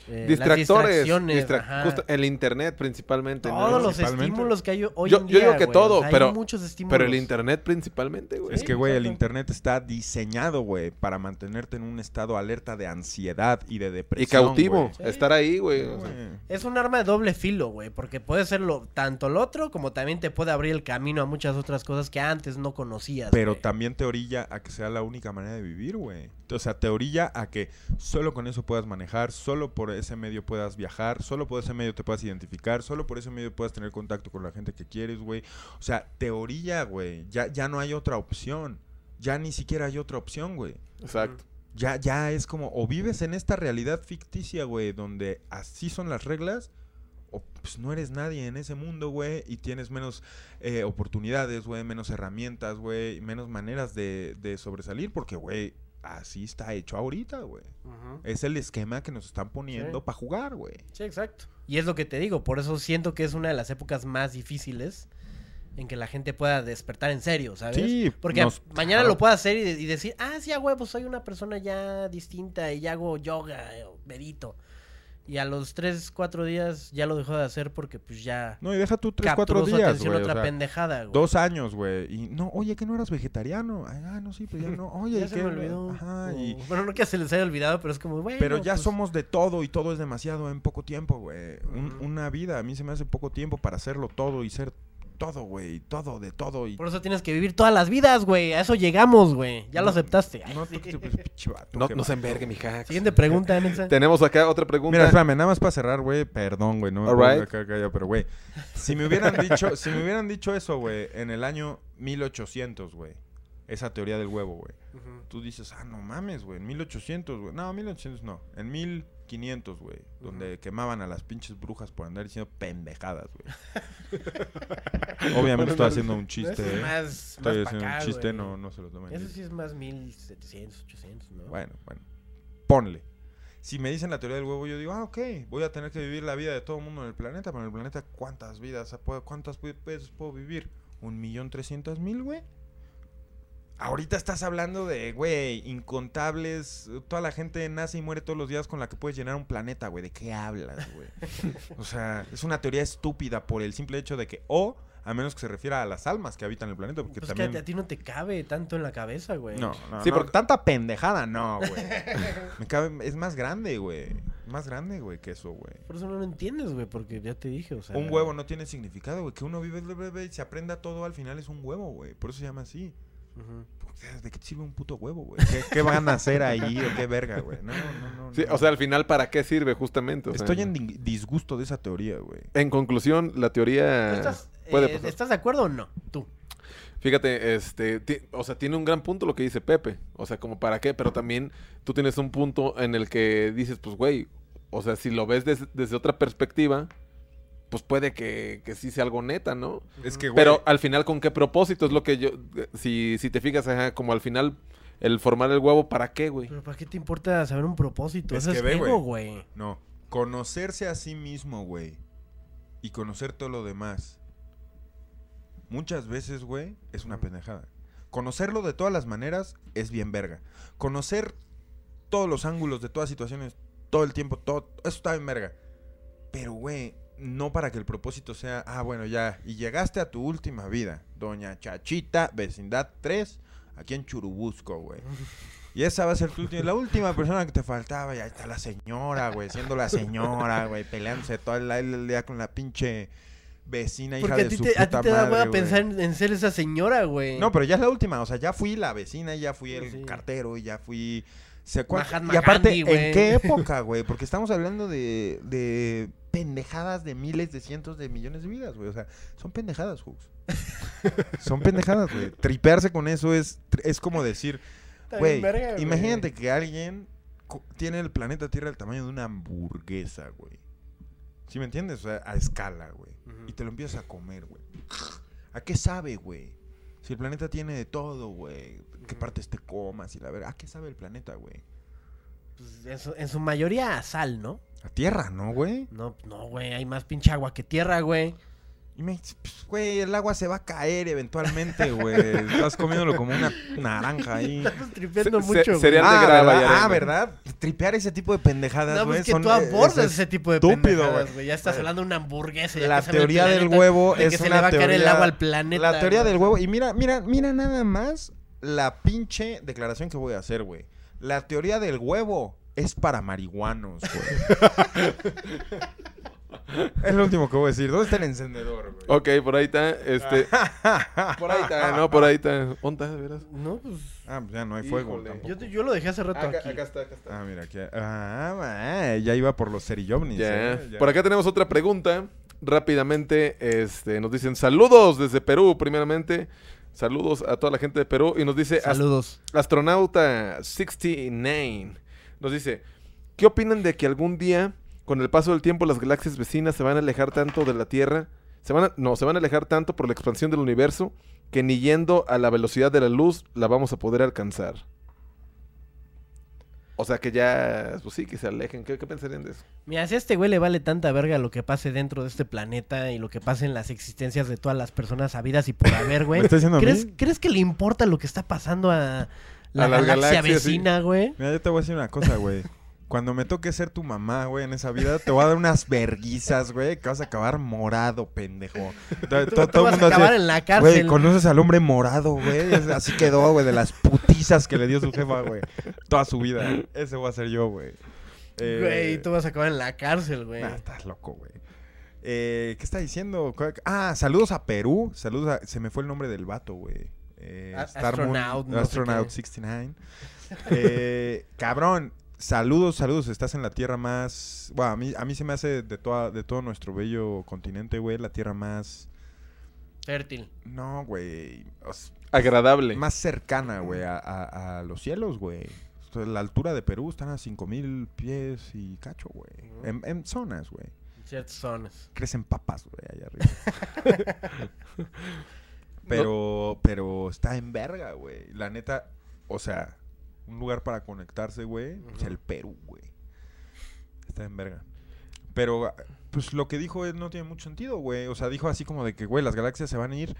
eh, Distractores. distra- justo el internet principalmente. ¿no? Todos los Principalmente. estímulos que hay hoy Yo- en yo día, digo que güey. todo, O sea, hay pero- muchos estímulos. Pero el internet principalmente, güey. Es que, güey, el internet está diseñado, güey, para mantenerte en un estado alerta de ansiedad y de Y depresión. cautivo. güey. Estar ahí, güey. Sí, o sea. güey. Es un arma de doble filo, güey, porque puede ser lo, tanto lo otro como también te puede abrir el camino a muchas otras cosas que antes no conocías. Pero güey. también te orilla a que sea la única manera de vivir, güey. O sea, te orilla a que solo con eso puedas manejar, solo por ese medio puedas viajar, solo por ese medio te puedas identificar, solo por ese medio puedas tener contacto con la gente que quieres, güey. O sea, te orilla, güey. Ya, ya no hay otra opción. Ya ni siquiera hay otra opción, güey. Exacto. Ya, ya es como, o vives en esta realidad ficticia, güey, donde así son las reglas, o pues no eres nadie en ese mundo, güey, y tienes menos eh, oportunidades, güey, menos herramientas, güey, menos maneras de, de sobresalir, porque, güey, así está hecho ahorita, güey. Es el esquema que nos están poniendo Sí. para jugar, güey. Sí, exacto. Y es lo que te digo, por eso siento que es una de las épocas más difíciles en que la gente pueda despertar en serio, ¿sabes? Sí, Porque nos- mañana lo pueda hacer y, de- y decir, ah, sí, a huevo, soy una persona ya distinta y ya hago yoga o medito. Y a los 3, 4 días ya lo dejó de hacer porque pues ya No, y deja tú tres, capturó cuatro su días, atención güey. otra o sea, pendejada, güey. Dos años, güey. Y no, oye, que no eras vegetariano. Ay, Ah, no, sí, pues ya no. Oye, ya ¿y se qué? me olvidó. Ajá, y, Bueno, no que se les haya olvidado, pero es como, bueno. Pero ya pues, somos de todo y todo es demasiado en poco tiempo, güey. Un- una vida, a mí se me hace poco tiempo para hacerlo todo y ser todo, güey. Todo, de todo. Y Por eso tienes que vivir todas las vidas, güey. A eso llegamos, güey. Ya lo No, aceptaste. Ay, No, sí. tú que te- pues, pinche vato, No, no se envergue, mi hack. Siguiente pregunta, Nexa. Tenemos acá otra pregunta. Mira, espérame, nada más para cerrar, güey. Perdón, güey. No me right. acá callado, pero, güey. Si me hubieran dicho, si me hubieran dicho eso, güey, en el año 1800, güey. Esa teoría del huevo, güey. Tú dices, ah, no mames, güey. En 1800, güey. No, 1800 no. En 1500, güey. Donde quemaban a las pinches brujas por andar diciendo pendejadas, güey. Obviamente estoy haciendo un chiste, Eso es ¿eh? más, Estoy más haciendo acá, un chiste, no, no se lo tomen. Eso sí es más 1700, 800, ¿no? Bueno, bueno. Ponle. Si me dicen la teoría del huevo, yo digo, ah, ok, voy a tener que vivir la vida de todo el mundo en el planeta, pero en el planeta, ¿cuántas vidas, cuántas veces puedo vivir? ¿Un millón trescientas mil, güey? Ahorita estás hablando de, güey, incontables, toda la gente nace y muere todos los días con la que puedes llenar un planeta, güey. ¿De qué hablas, güey? o sea, es una teoría estúpida por el simple hecho de que, o, a menos que se refiera a las almas que habitan el planeta, porque Pues también... que a ti no te cabe tanto en la cabeza, güey. No, no, Sí, no, porque- tanta pendejada, no, güey. Me cabe, es más grande, güey. Más grande, güey, que eso, güey. Por eso no lo entiendes, güey, porque ya te dije, o sea... Un huevo no tiene significado, güey. Que uno vive y se aprenda todo al final es un huevo, güey. Por eso se llama así. ¿De qué te sirve un puto huevo, güey? ¿Qué, qué van a hacer ahí o qué verga, güey? No, no, no. Sí, no. o sea, al final, ¿para qué sirve justamente? O sea, Estoy en di- disgusto de esa teoría, güey. En conclusión, la ¿Tú teoría estás, puede eh, pasar. ¿Estás de acuerdo o no? Tú. Fíjate, este, o sea, tiene un gran punto lo que dice Pepe. O sea, como para qué, pero también tú tienes un punto en el que dices, pues, güey, o sea, si lo ves des- desde otra perspectiva, pues puede que, que sí sea algo neta, ¿no? Es que, güey. Pero al final, ¿con qué propósito? Es lo que yo, si, si te fijas, ajá, como al final, el formar el huevo, ¿para qué, güey? Pero ¿para qué te importa saber un propósito? Es Eso que es ve, ego, güey. güey. No. Conocerse a sí mismo, güey. Y conocer todo lo demás. Muchas veces, güey, es una pendejada. Conocerlo de todas las maneras es bien verga. Conocer todos los ángulos de todas situaciones, todo el tiempo, todo, eso está bien verga. Pero, güey, no para que el propósito sea, ah, bueno, ya, y llegaste a tu última vida, doña Chachita, vecindad 3, aquí en Churubusco, güey. Y esa va a ser tu última, la última persona que te faltaba. Y ahí está la señora, güey, siendo la señora, güey, peleándose todo el, el día con la pinche vecina hija Porque a de ti su te, a ti puta te da madre, pensar en, en ser esa señora, güey. No, pero ya es la última. O sea, ya fui la vecina, ya fui el Sí. cartero, ya fui Se Mahatma y aparte, Gandhi. ¿en qué época, güey? Porque estamos hablando de, de pendejadas de miles, de cientos de millones de vidas, güey. O sea, son pendejadas, Hooks. son pendejadas, güey. Tripearse con eso es, es como decir, güey, imagínate que alguien tiene el planeta Tierra del tamaño de una hamburguesa, güey. ¿Sí me entiendes? O sea, a escala, güey. Y te lo empiezas a comer, güey. ¿A qué sabe, güey? Si el planeta tiene de todo, güey. ¿Qué Ujú. partes te comas y la verdad? ¿A qué sabe el planeta, güey? Pues, en, su, en su mayoría a sal, ¿no? A tierra, ¿no, güey? No, no, güey, hay más pinche agua que tierra, güey. Y me dices, pues, güey, el agua se va a caer eventualmente, güey. Estás comiéndolo como una naranja ahí. Estás tripeando Se- mucho, se- güey. cereal de Ah, grava ¿verdad? Ah, ¿verdad? Tripear ese tipo de pendejadas, No, güey. pues que son- tú eh, abordas es ese tipo de estúpido, pendejadas, güey. güey. Ya estás Güey. hablando de una hamburguesa. ya La teoría del planeta, huevo de es que se una le va a caer el agua al planeta. La teoría güey. del huevo. Y mira, mira, mira nada más la pinche declaración que voy a hacer, güey. La teoría del huevo es para marihuanos, güey. es lo último que voy a decir. ¿Dónde está el encendedor, güey? Ok, por ahí está. Este. por ahí está, no, por ahí está. ¿Dónde está, de veras? No, pues. Ah, pues ya no hay fuego Híjole. tampoco. Yo, te- yo lo dejé hace rato Acá, aquí. acá está, acá está. Ah, mira, aquí. Ah, ma, ya iba por los cerillovnis. Ya. eh, ya. Por acá tenemos otra pregunta. Rápidamente, este, nos dicen saludos desde Perú, primeramente. Saludos a toda la gente de Perú. Y nos dice Saludos. Astronauta 69. Nos dice, ¿qué opinan de que algún día, con el paso del tiempo, las galaxias vecinas se van a alejar tanto de la Tierra? Se van a- no, se van a alejar tanto por la expansión del universo que ni yendo a la velocidad de la luz la vamos a poder alcanzar. O sea que ya, pues sí, que se alejen. ¿Qué, qué pensarían de eso? Mira, si a este güey le vale tanta verga lo que pase dentro de este planeta y lo que pase en las existencias de todas las personas habidas y por haber, güey. ¿Me está diciendo a ¿Crees, mí? ¿Crees que le importa lo que está pasando a la A las galaxia sí. vecina, güey? Mira, yo te voy a decir una cosa, güey. Cuando me toque ser tu mamá, güey, en esa vida, te voy a dar unas verguizas, güey, que vas a acabar morado, pendejo. To- Tú, to- tú todo el vas a mundo así, acabar en la Güey, cárcel. conoces al hombre morado, güey. Así quedó, güey, de las putizas que le dio su jefa, güey. Toda su vida. Ese voy a ser yo, güey. Eh, Güey, tú vas a acabar en la cárcel, güey. nah, estás loco, güey. Eh, ¿Qué está diciendo? ¿Cuál- Ah, saludos a Perú. Saludos a... Se me fue el nombre del vato, güey. Eh, A- Star Moon- Astronaut, no sé Astronaut qué. 69. Eh, cabrón, saludos, saludos. Estás en la tierra más... Bueno, a mí, a mí se me hace de, toda, de todo nuestro bello continente, güey, la tierra más... Fértil. No, güey. o Agradable. más cercana, güey, a, a- a los cielos, güey. O sea, La altura de Perú están a 5000 pies y cacho, güey. En zonas, güey. Ciertas zonas. Crecen papas, güey, allá arriba. pero, pero está en verga, güey. La neta, o sea, un lugar para conectarse, güey, es Ujú. el Perú, güey. Está en verga. Pero, pues lo que dijo no tiene mucho sentido, güey. O sea, dijo así como de que, güey, las galaxias se van a ir,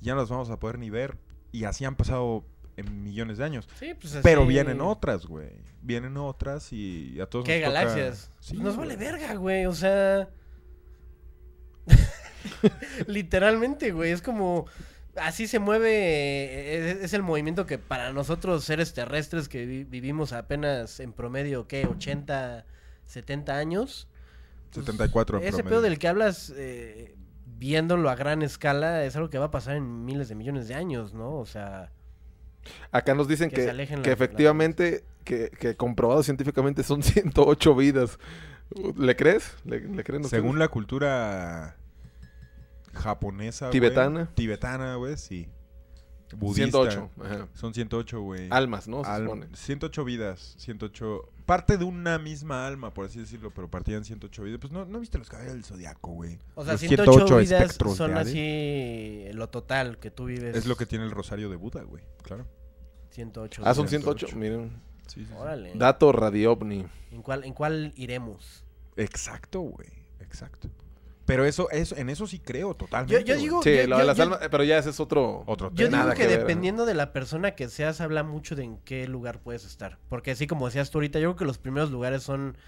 ya no las vamos a poder ni ver. Y así han pasado en millones de años. Sí, pues así. Pero vienen otras, güey. Vienen otras y a todos ¿Qué nos toca- galaxias? Sí, Nos vale verga, güey. O sea. Literalmente, güey. Es como. Así se mueve. Es, es el movimiento que para nosotros, seres terrestres que vi- vivimos apenas en promedio, ¿qué? 80, 70 años. pues, 74 en Ese promedio. pedo del que hablas, eh, viéndolo a gran escala, es algo que va a pasar en miles de millones de años, ¿no? O sea. Acá nos dicen Que que, efectivamente, que, que comprobado científicamente son 108 vidas. ¿Le crees? ¿Le, le creen? Según la cultura japonesa, güey, Tibetana. Tibetana, güey, sí. Budista. 108. Ajá. Son 108, güey. Almas, ¿no? Se Al- supone. 108 vidas, 108... Parte de una misma alma, por así decirlo, pero partían 108 vidas. Pues no, ¿no viste los caballeros del Zodiaco, güey. O sea, Los 108, vidas espectros son así lo total que tú vives. Es lo que tiene el rosario de Buda, güey. Claro. 108. Ah, son vidas. 108. 108. Miren. Sí, sí, sí. Órale. Dato Radio OVNI. ¿En cuál, ¿En cuál iremos? Exacto, güey. Exacto. Pero eso, eso, en eso sí creo totalmente. Yo- yo digo- Sí, yo- lo de yo- las yo- almas, pero ya ese es otro. Otro Yo tema. digo Nada que, que ver, ¿no? dependiendo de la persona que seas, habla mucho de en qué lugar puedes estar. Porque así como decías tú ahorita, yo creo que los primeros lugares son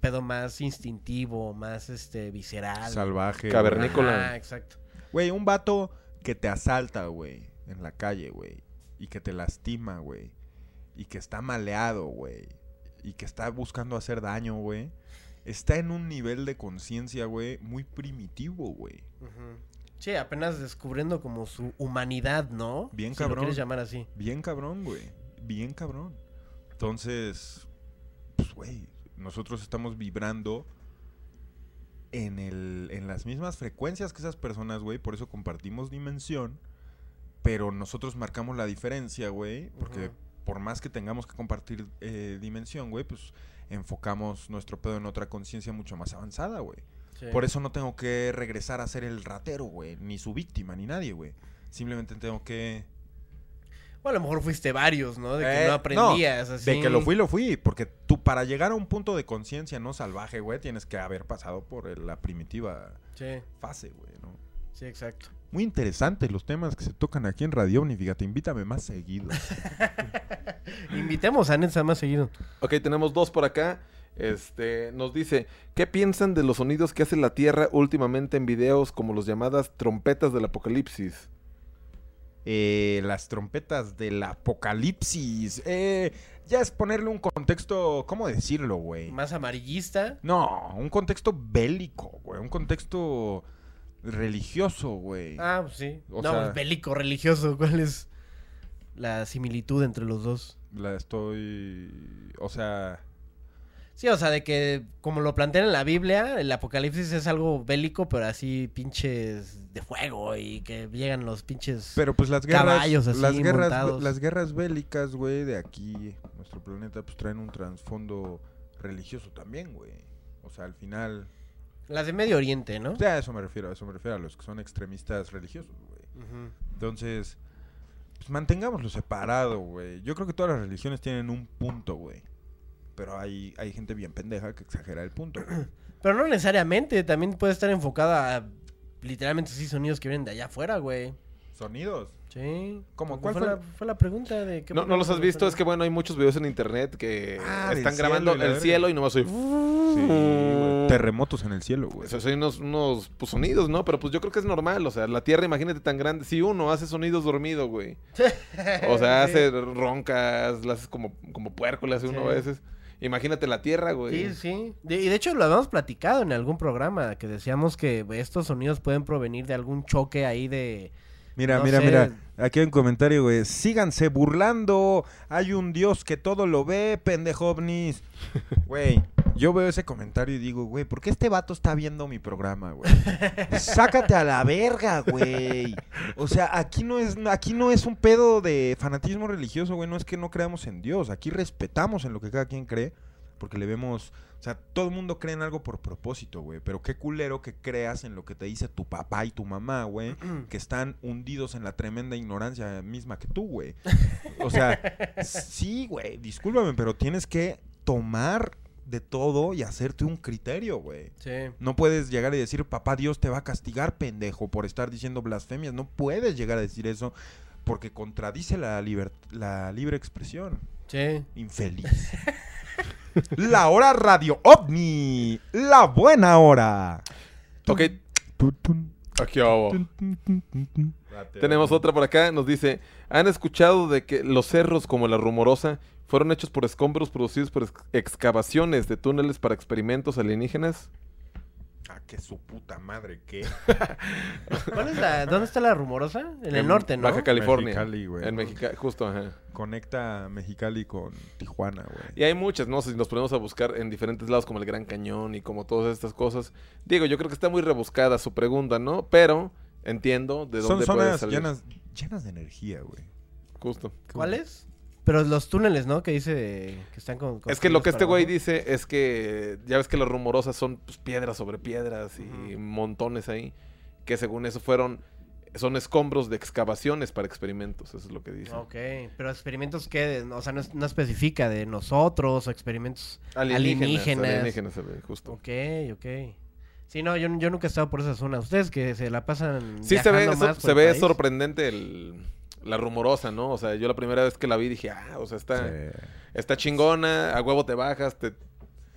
pedo más instintivo, más este visceral. Salvaje. Cavernícola. Ajá, exacto. Güey, un vato que te asalta, güey, en la calle, güey. Y que te lastima, güey. Y que está maleado, güey. Y que está buscando hacer daño, güey. Está en un nivel de conciencia, güey, muy primitivo, güey. Ujú. Sí, apenas descubriendo como su humanidad, ¿no? Bien si lo cabrón. quieres llamar así. Bien cabrón, güey. Bien cabrón. Entonces, pues, güey, nosotros estamos vibrando en, el, en las mismas frecuencias que esas personas, güey. Por eso compartimos dimensión. Pero nosotros marcamos la diferencia, güey. Porque por más que tengamos que compartir eh, dimensión, güey, pues enfocamos nuestro pedo en otra conciencia mucho más avanzada, güey. Sí. Por eso no tengo que regresar a ser el ratero, güey. Ni su víctima, ni nadie, güey. Simplemente tengo que... Bueno, a lo mejor fuiste varios, ¿no? De que Eh, no aprendías así. De que lo fui, lo fui. Porque tú, para llegar a un punto de conciencia no salvaje, güey, tienes que haber pasado por la primitiva Sí, fase, güey, ¿no? sí, exacto. Muy interesantes los temas que se tocan aquí en Radio Omni. Fíjate, invítame más seguido. Invitemos a Netza más seguido. Ok, tenemos dos por acá. Este, nos dice, ¿qué piensan de los sonidos que hace la Tierra últimamente en videos como los llamadas trompetas del apocalipsis? Eh, las trompetas del apocalipsis. Eh, ya es ponerle un contexto, ¿cómo decirlo, güey? Más amarillista. No, un contexto bélico, güey. Un contexto religioso, güey. Ah, pues sí. O no, sea- pues, bélico, religioso. ¿Cuál es la similitud entre los dos? La estoy... O sea... Sí, o sea, de que como lo plantean en la Biblia, el apocalipsis es algo bélico, pero así pinches de fuego y que llegan los pinches... Pero pues las guerras... Caballos así, las, guerras montados. las guerras bélicas, güey, de aquí, nuestro planeta, pues traen un trasfondo religioso también, güey. O sea, al final... Las de Medio Oriente, ¿no? Sea, a eso me refiero, a eso me refiero, a los que son extremistas religiosos, güey. Entonces, pues mantengámoslo separado, güey. Yo creo que todas las religiones tienen un punto, güey. Pero hay, hay gente bien pendeja que exagera el punto, güey. Pero no necesariamente, también puede estar enfocada a literalmente sí sonidos que vienen de allá afuera, güey. Sonidos. Sí. ¿Cómo? Porque ¿Cuál fue, fue la, el- fue la pregunta de qué No, no los has visto, es que bueno, hay muchos videos en internet que Ah, están grabando el cielo y nomás soy... Sí, güey. Terremotos en el cielo, güey. O sea, son unos, unos pues, sonidos, ¿no? Pero pues yo creo que es normal, o sea, la Tierra, imagínate tan grande. Si uno hace sonidos dormido, güey. O sea, hace roncas, las hace como, como puerco, le hace uno Sí. a veces. Imagínate la Tierra, güey. Sí, sí. De- y de hecho lo habíamos platicado en algún programa, que decíamos que estos sonidos pueden provenir de algún choque ahí de... Mira, No mira, sé. mira. Aquí hay un comentario, güey. Síganse burlando. Hay un Dios que todo lo ve, pendejovnis. Güey, yo veo ese comentario y digo, güey, ¿por qué este vato está viendo mi programa, güey? Sácate a la verga, güey. O sea, aquí no es, aquí no es un pedo de fanatismo religioso, güey. No es que no creamos en Dios. Aquí respetamos en lo que cada quien cree. Porque le vemos. O sea, todo el mundo cree en algo por propósito, güey. Pero qué culero que creas en lo que te dice tu papá y tu mamá, güey. Que están hundidos en la tremenda ignorancia misma que tú, güey. O sea, sí, güey. Discúlpame, pero tienes que tomar de todo y hacerte un criterio, güey. Sí. No puedes llegar y decir, papá Dios te va a castigar, pendejo, por estar diciendo blasfemias. No puedes llegar a decir eso porque contradice la, liber- la libre expresión. Sí. Infeliz. la hora radio ovni. La buena hora. Ok, aquí hago. Tenemos otra por acá, nos dice, ¿han escuchado de que los cerros como la rumorosa fueron hechos por escombros producidos por ex- excavaciones de túneles para experimentos alienígenas? Ah, que su puta madre, ¿qué? ¿Cuál es la, ¿Dónde está la rumorosa? En el norte, ¿no? Baja California. Mexicali, güey. En Mexicali, justo, ajá. Conecta Mexicali con Tijuana, güey. Y hay muchas, ¿no? Si nos ponemos a buscar en diferentes lados como el Gran Cañón y como todas estas cosas. Digo, yo creo que está muy rebuscada su pregunta, ¿no? Pero entiendo de Son dónde puede zonas salir. llenas, llenas de energía, güey. Justo. ¿Cuáles? Pero los túneles, ¿no? Que dice que están con... Es que lo que este güey dice es que ya ves que las rumorosas son pues, piedras sobre piedras y montones ahí. Que según eso fueron, son escombros de excavaciones para experimentos. Eso es lo que dice. Ok, pero experimentos que, o sea, no, es- no especifica de nosotros o experimentos Alienígenas. alienígenas. Alienígenas, justo. Ok, ok. Sí, no, yo, yo nunca he estado por esa zona. Ustedes que se la pasan Sí, se ve, más se el ve país. sorprendente el, la rumorosa, ¿no? O sea, yo la primera vez que la vi dije, ah, o sea, está, Sí. está chingona, a huevo te bajas, te,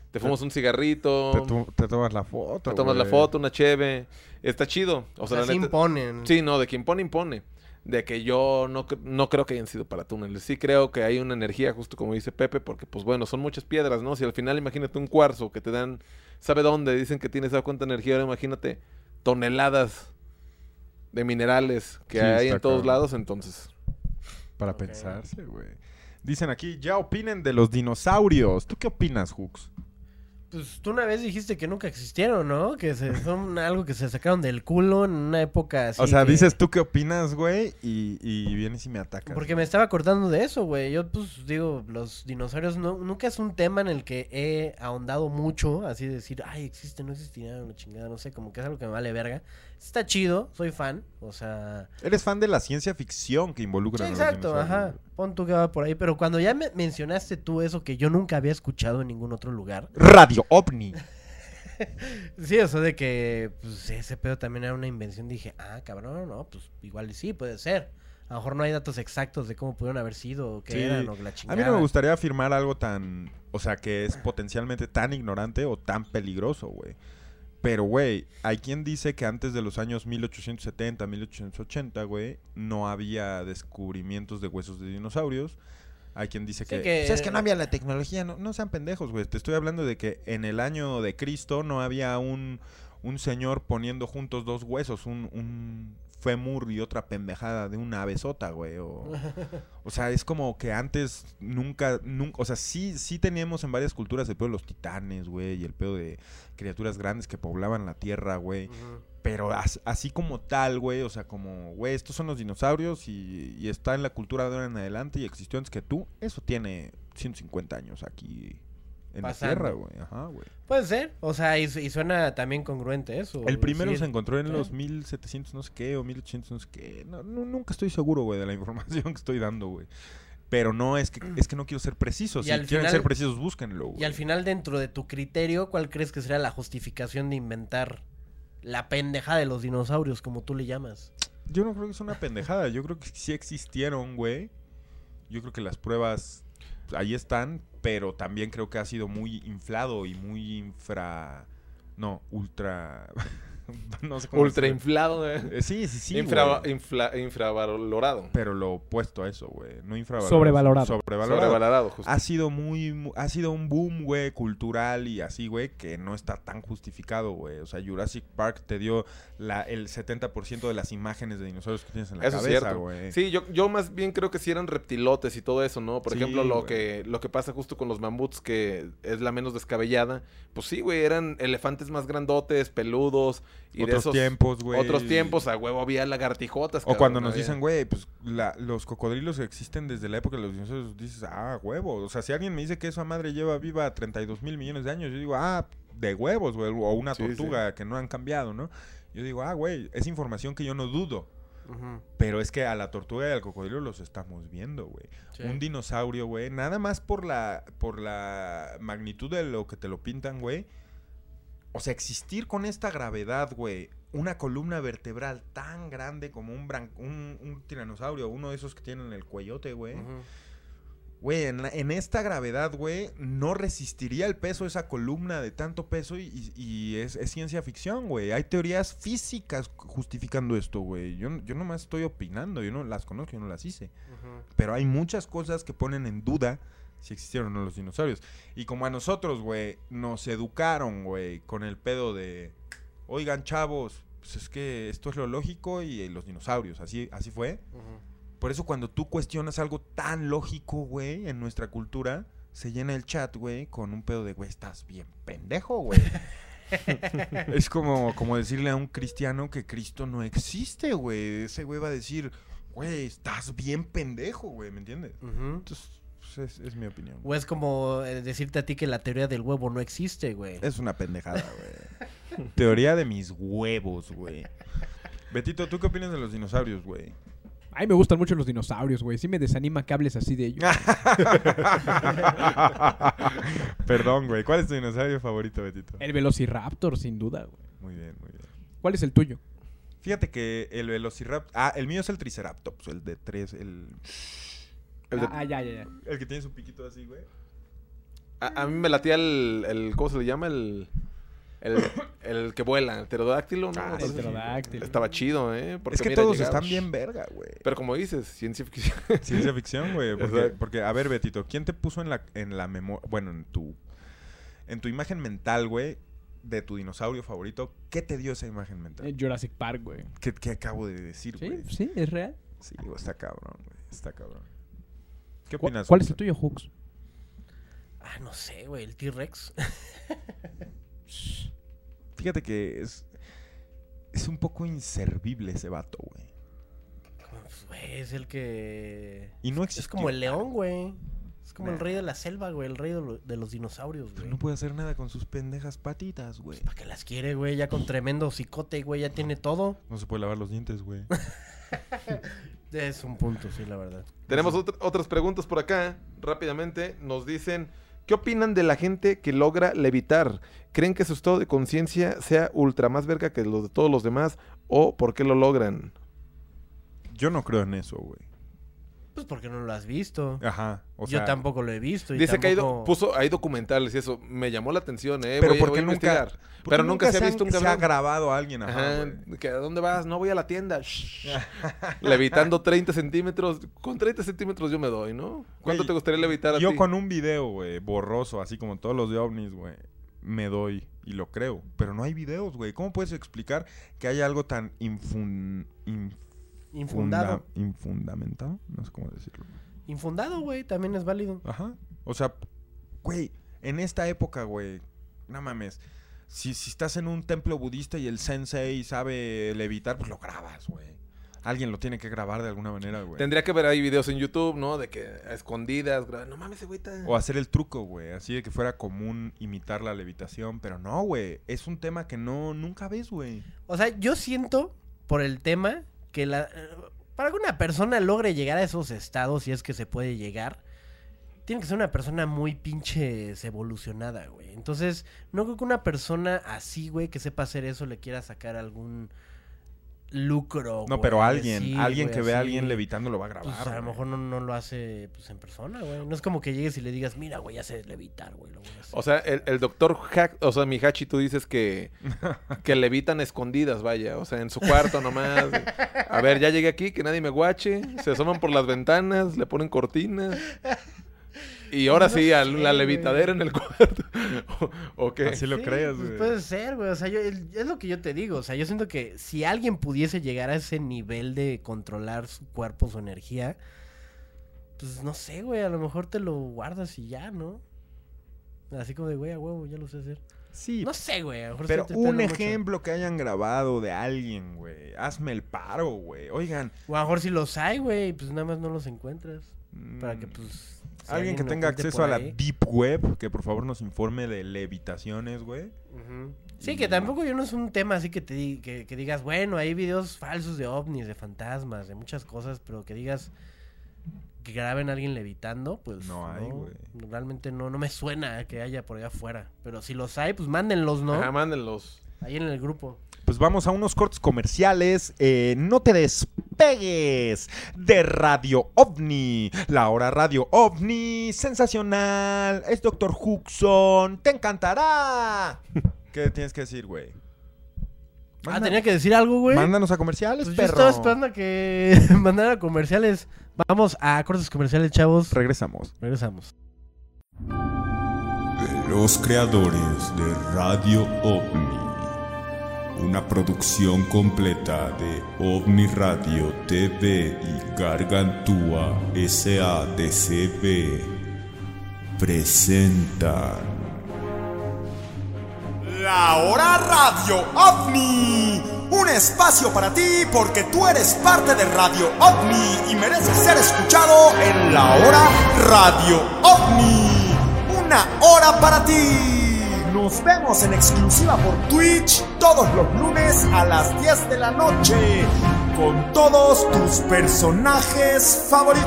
te fumas un cigarrito, Te, to- te tomas la foto. te tomas la foto, una cheve. Está chido. O O sea, sea, la sí neta- imponen. Sí, no, de que impone, impone. De que yo no, no creo que hayan sido para túneles. Sí creo que hay una energía, justo como dice Pepe, porque pues bueno, son muchas piedras, ¿no? Si al final imagínate un cuarzo que te dan, ¿sabe dónde? Dicen que tiene esa cuánta energía, ahora imagínate toneladas de minerales que Sí, hay en todos lados, entonces. Para pensarse, güey. Dicen aquí, ya opinen de los dinosaurios. ¿Tú qué opinas, Hooks? Pues tú una vez dijiste que nunca existieron, ¿no? Que se- son algo que se sacaron del culo en una época así. o sea, que- dices tú qué opinas, güey, y, y vienes y me atacas. Porque me estaba acordando de eso, güey. Yo, pues, digo, los dinosaurios no, nunca es un tema en el que he ahondado mucho. Así de decir, ay, existe, no existirá, una chingada, no sé, como que es algo que me vale verga. Está chido, soy fan. O sea. Eres fan de la ciencia ficción que involucra Sí, a exacto, ajá. Pon tú que va por ahí. Pero cuando ya me mencionaste tú eso que yo nunca había escuchado en ningún otro lugar. Radio OVNI. Sí, eso de que pues, ese pedo también era una invención. Dije, ah, cabrón, no, pues igual sí, puede ser. A lo mejor no hay datos exactos de cómo pudieron haber sido, o qué Sí. eran, o la A chingada. mí no me gustaría afirmar algo tan, o sea, que es potencialmente tan ignorante o tan peligroso, güey. Pero, güey, hay quien dice que antes de los años 1870, 1880, güey, no había descubrimientos de huesos de dinosaurios. Hay quien dice Sí, que, que- "O sea, es que no había la tecnología. No, no sean pendejos, güey. Te estoy hablando de que en el año de Cristo no había un, un señor poniendo juntos dos huesos, un, un fémur y otra pendejada de una besota, güey. O, o sea, es como que antes nunca, nunca, o sea, sí, sí teníamos en varias culturas el pedo de los titanes, güey, y el pedo de criaturas grandes que poblaban la tierra, güey. Pero as- así como tal, güey, o sea, como, güey, estos son los dinosaurios y, y está en la cultura de ahora en adelante y existió antes que tú, eso tiene 150 años aquí en Pasando. la tierra, güey. Ajá, güey. Puede ser, o sea, y, su- y suena también congruente eso. El primero se encontró en ¿eh? los 1700 no sé qué o 1800 no sé qué. No, no, nunca estoy seguro, güey, de la información que estoy dando, güey. Pero no, es que, es que no quiero ser preciso. Y Si quieren final- ser precisos, búsquenlo, güey. Y al final, dentro de tu criterio, ¿cuál crees que sería la justificación de inventar la pendeja de los dinosaurios, como tú le llamas? Yo no creo que es una pendejada. Yo creo que sí existieron, güey. Yo creo que las pruebas ahí están, pero también creo que ha sido muy inflado y muy infra... No, ultra... no sé cómo Ultra inflado, eh. Eh, Sí, sí, sí, Infra- infla- infravalorado. Pero lo opuesto a eso, güey. No infravalorado. Sobrevalorado. Sobrevalorado. Sobrevalorado, justo. Ha sido muy, mu- ha sido un boom, güey, cultural y así, güey, que no está tan justificado, güey. O sea, Jurassic Park te dio la, el 70% de las imágenes de dinosaurios que tienes en la Eso es cabeza, güey. Sí, yo, yo más bien creo que si eran reptilotes y todo eso, ¿no? Por Sí, ejemplo, lo que, lo que pasa justo con los mamuts, que es la menos descabellada. Pues sí, güey, eran elefantes más grandotes, peludos. Y de Otros esos tiempos, güey. Otros tiempos, a huevo había lagartijotas. O cuando nos había- dicen, güey, pues la- los cocodrilos existen desde la época de los dinosaurios, dices, ah, huevo. O sea, si alguien me dice que esa madre lleva viva 32 mil millones de años, yo digo, ah, de huevos, güey. O una Sí, tortuga que no han cambiado, ¿no? Yo digo, ah, güey, es información que yo no dudo. Pero es que a la tortuga y al cocodrilo los estamos viendo, güey. Sí. Un dinosaurio, güey, nada más por la, por la magnitud de lo que te lo pintan, güey. O sea, existir con esta gravedad, güey, una columna vertebral tan grande como un, bran- un, un tiranosaurio, uno de esos que tienen el cuellote, güey. Ujú. Güey, en, la- en esta gravedad, güey, no resistiría el peso esa columna de tanto peso y, y- y es, es ciencia ficción, güey. Hay teorías físicas justificando esto, güey. Yo, yo nomás estoy opinando, yo no las conozco, yo no las hice. Pero hay muchas cosas que ponen en duda si existieron o no los dinosaurios. Y como a nosotros, güey, nos educaron, güey, con el pedo de, oigan, chavos, pues es que esto es lo lógico y eh, los dinosaurios, así, así fue. Por eso cuando tú cuestionas algo tan lógico, güey, en nuestra cultura, se llena el chat, güey, con un pedo de, güey, estás bien pendejo, güey. es como, como decirle a un cristiano que Cristo no existe, güey. Ese güey va a decir, güey, estás bien pendejo, güey, ¿me entiendes? Entonces, es, es mi opinión. O es como eh, decirte a ti que la teoría del huevo no existe, güey. Es una pendejada, güey. Teoría de mis huevos, güey. Betito, ¿tú qué opinas de los dinosaurios, güey? A mí me gustan mucho los dinosaurios, güey. Sí me desanima que hables así de ellos. Perdón, güey. ¿Cuál es tu dinosaurio favorito, Betito? El Velociraptor, sin duda, güey. Muy bien, muy bien. ¿Cuál es el tuyo? Fíjate que el Velociraptor... Ah, el mío es el Triceratops, el de tres, el... El de- Ah, ya, ya, ya. El que tiene su piquito así, güey. a, a mí me latía el, el- ¿Cómo se le llama? El. El, el que vuela, el pterodáctilo, ¿no? Ah, el pterodáctilo. Estaba chido, ¿eh? Porque es que mira, todos están bien verga, güey. Pero como dices, ciencia ficción. Ciencia ficción, güey. Porque, porque, a ver, Betito, ¿quién te puso en la, en la memoria... Bueno, en tu... En tu imagen mental, güey, de tu dinosaurio favorito, ¿qué te dio esa imagen mental? Eh, Jurassic Park, güey. ¿Qué, qué acabo de decir, Sí, güey? sí, es real. Sí, está cabrón, güey. Está cabrón. ¿Qué ¿Cu- opinas? ¿Cuál es el Hux? tuyo, Hooks? Ah, no sé, güey, el T-Rex. Fíjate que es. Es un poco inservible ese vato, güey. Pues, güey, es el que... Y no Es existió. como el león, güey. Es como el rey de la selva, güey, el rey de, lo- de los dinosaurios, Pero güey. no puede hacer nada con sus pendejas patitas, güey. ¿Para qué las quiere, güey? Ya con tremendo cicote, güey, ya tiene todo. No se puede lavar los dientes, güey. Es un punto, sí, la verdad. Tenemos otr- otras preguntas por acá. Rápidamente nos dicen, ¿qué opinan de la gente que logra levitar? ¿Creen que su estado de conciencia sea ultra más verga que los de todos los demás? ¿O por qué lo logran? Yo no creo en eso, güey. Pues porque no lo has visto. Ajá. O Yo tampoco lo he visto. y Dice que hay, do- puso, hay documentales y eso. Me llamó la atención, ¿eh? Pero voy, a- porque voy a nunca- porque Pero nunca, se ha visto un se ha cabrón. grabado a alguien, ajá, Ajá, güey. que, ¿A dónde vas? No voy a la tienda. Shh. Levitando 30 centímetros. Con 30 centímetros yo me doy, ¿no? ¿Cuánto Güey, te gustaría levitar a Yo con un video, güey, borroso, así como todos los de ovnis, güey, me doy y lo creo. Pero no hay videos, güey. ¿Cómo puedes explicar que haya algo tan infun... Infundado. infundamentado? No sé cómo decirlo. Infundado, güey, también es válido. Ajá. O sea, güey, en esta época, güey, no mames. Si, si estás en un templo budista y el sensei sabe levitar, pues lo grabas, güey. Alguien lo tiene que grabar de alguna manera, güey. Tendría que ver ahí videos en YouTube, ¿no? De que a escondidas. gra- No mames, ese güey está- O hacer el truco, güey. Así de que fuera común imitar la levitación. Pero no, güey. Es un tema que no nunca ves, güey. O sea, yo siento, por el tema, que la... Para que una persona logre llegar a esos estados, si es que se puede llegar, tiene que ser una persona muy pinches evolucionada, güey. Entonces, no creo que una persona así, güey, que sepa hacer eso, le quiera sacar algún lucro. No, güey, pero alguien, sí, alguien güey, que ve a alguien levitando lo va a grabar. Pues a lo mejor no, no lo hace pues, en persona, güey. No es como que llegues y le digas, mira, güey, ya sé levitar, güey. Lo voy a hacer". O sea, el, el doctor Hack, o sea, Mihachi, tú dices que, que levitan escondidas, vaya. O sea, en su cuarto nomás. A ver, ya llegué aquí, que nadie me guache. Se asoman por las ventanas, le ponen cortinas. Y ahora No sí, a la güey. levitadera en el cuarto. ¿O, o qué? Así lo Sí, creas, pues güey. puede ser, güey. O sea, yo, es lo que yo te digo. O sea, yo siento que si alguien pudiese llegar a ese nivel de controlar su cuerpo, su energía, pues no sé, güey. A lo mejor te lo guardas y ya, ¿no? Así como de, güey, a huevo, ya lo sé hacer. Sí, No sé, güey. a lo mejor pero un mucho. ejemplo que hayan grabado de alguien, güey. Hazme el paro, güey. Oigan. O a lo mejor si los hay, güey, pues nada más no los encuentras. Para que, mm, pues. Si Alguien que tenga acceso a la. Deep Web, que por favor nos informe de levitaciones, güey. Sí, que tampoco yo no es un tema así que te di- que, que digas, bueno, hay videos falsos de ovnis, de fantasmas, de muchas cosas, pero que digas que graben a alguien levitando, pues No hay, güey. Realmente no, no me suena que haya por allá afuera. Pero si los hay, pues mándenlos, ¿no? Ajá, mándenlos. Ahí en el grupo. Pues vamos a unos cortes comerciales. Eh, no te despegues de Radio OVNI. La hora Radio OVNI. Sensacional. Es Doctor Huxon. Te encantará. ¿Qué tienes que decir, güey? Ah, tenía que decir algo, güey. Mándanos a comerciales, Pues yo perro. estaba esperando a que mandara comerciales. Vamos a cortes comerciales, chavos. Regresamos. Regresamos. Los creadores de Radio OVNI. Una producción completa de OVNI Radio TV y Gargantúa SADCB. Presentan. La Hora Radio OVNI. Un espacio para ti porque tú eres parte de Radio OVNI y mereces ser escuchado en La Hora Radio OVNI. Una hora para ti. Nos vemos en exclusiva por Twitch todos los lunes a las 10 de la noche con todos tus personajes favoritos.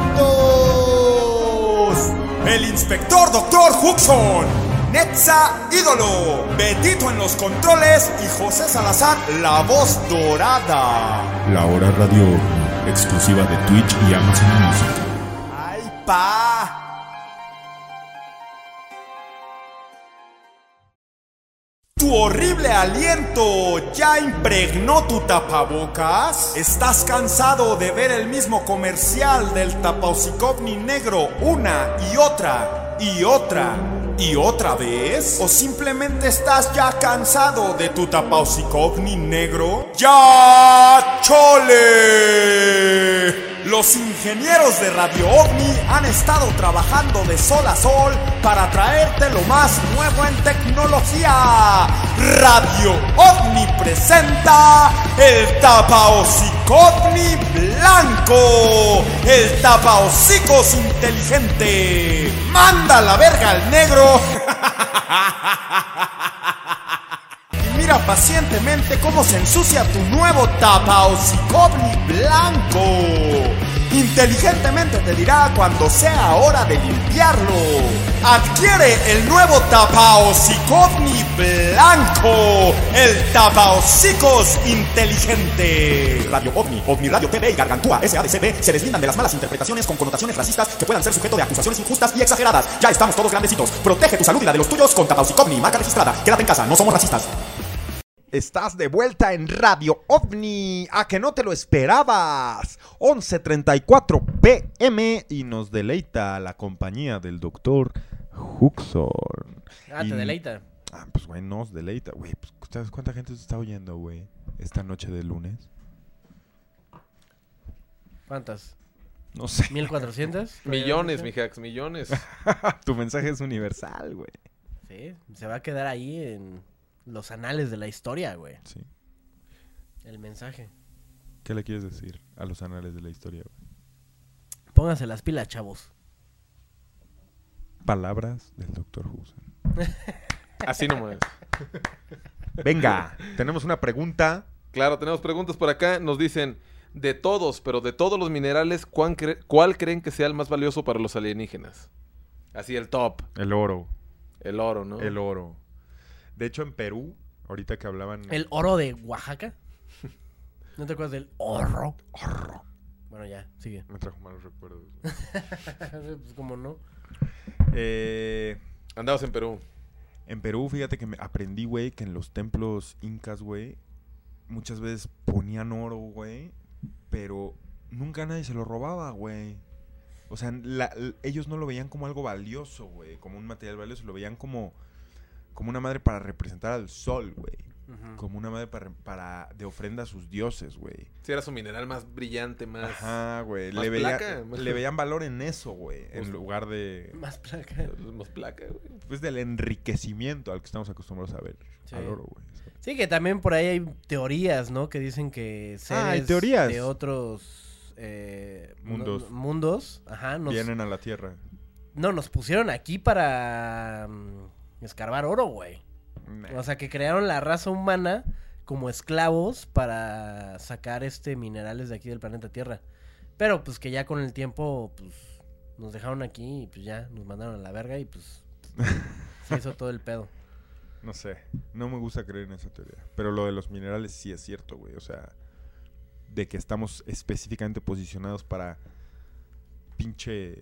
El inspector Dr. Huxon, Netza Ídolo, Betito en los controles y José Salazar, la voz dorada. La Hora Radio. Exclusiva de Twitch y Amazon Music. ¡Ay, pa! ¿Tu horrible aliento ya impregnó tu tapabocas? ¿Estás cansado de ver el mismo comercial del tapausikovni negro una y otra y otra y otra vez? ¿O simplemente estás ya cansado de tu tapausikovni negro? ¡Ya chole! Los ingenieros de Radio OVNI han estado trabajando de sol a sol para traerte lo más nuevo en tecnología. Radio OVNI presenta el tapaocicovni blanco, el tapaocicos inteligente. Manda la verga al negro. Pacientemente cómo se ensucia tu nuevo tapaocicovni blanco. Inteligentemente te dirá cuando sea hora de limpiarlo. Adquiere el nuevo tapaocicovni blanco, el tapaocicos inteligente. Radio OVNI, OVNI Radio TV y Gargantúa SADCB se deslindan de las malas interpretaciones con connotaciones racistas que puedan ser sujeto de acusaciones injustas y exageradas. Ya estamos todos grandecitos. Protege tu salud y la de los tuyos con tapaocicovni, marca registrada. Quédate en casa, no somos racistas. Estás de vuelta en Radio OVNI. A que no te lo esperabas. 11.34 pm y nos deleita la compañía del doctor Huxon. Ah, Y- te deleita. Ah, pues güey, nos deleita, güey. Pues, ¿Sabes cuánta gente se está oyendo, güey? Esta noche de lunes. ¿Cuántas? No sé. ¿1400? Millones, mi hacks, millones. tu mensaje es universal, güey. Sí, se va a quedar ahí en los anales de la historia, güey. Sí. El mensaje. ¿Qué le quieres decir a los anales de la historia, güey? Pónganse las pilas, chavos. Palabras del doctor Huxon. Así nomás. Venga, tenemos una pregunta. Claro, tenemos preguntas por acá. Nos dicen, de todos, pero de todos los minerales, ¿cuál, cre- cuál creen que sea el más valioso para los alienígenas? Así el top, El oro. el oro, ¿no? El oro. De hecho, en Perú, ahorita que hablaban. ¿El oro de Oaxaca? ¿No te acuerdas del oro? Bueno, ya, sigue. Me trajo malos recuerdos. pues como no. Eh, Andabas en Perú. en Perú, fíjate que me aprendí, güey, que en los templos incas, güey, muchas veces ponían oro, güey, pero nunca nadie se lo robaba, güey. O sea, la- ellos no lo veían como algo valioso, güey, como un material valioso, lo veían como, como una madre para representar al sol, güey. Como una madre para, para de ofrenda a sus dioses, güey. Si era su mineral más brillante, más... Ajá, güey. más Le, veía- placa, más- le veían valor en eso, güey. En lugar de. Más placa. Más placa, güey. Pues del enriquecimiento al que estamos acostumbrados a ver. Sí. Al oro, güey. Sí, que también por ahí hay teorías, ¿no? Que dicen que seres Ah, hay teorías. de otros eh, Mundos. no- mundos, ajá, nos, Vienen a la tierra. no, nos pusieron aquí para escarbar oro, güey. Nah. O sea, que crearon la raza humana como esclavos para sacar este minerales de aquí del planeta Tierra. Pero pues que ya con el tiempo, pues, nos dejaron aquí y pues ya nos mandaron a la verga y pues se hizo todo el pedo. No sé. No me gusta creer en esa teoría. Pero lo de los minerales sí es cierto, güey. O sea, de que estamos específicamente posicionados para pinche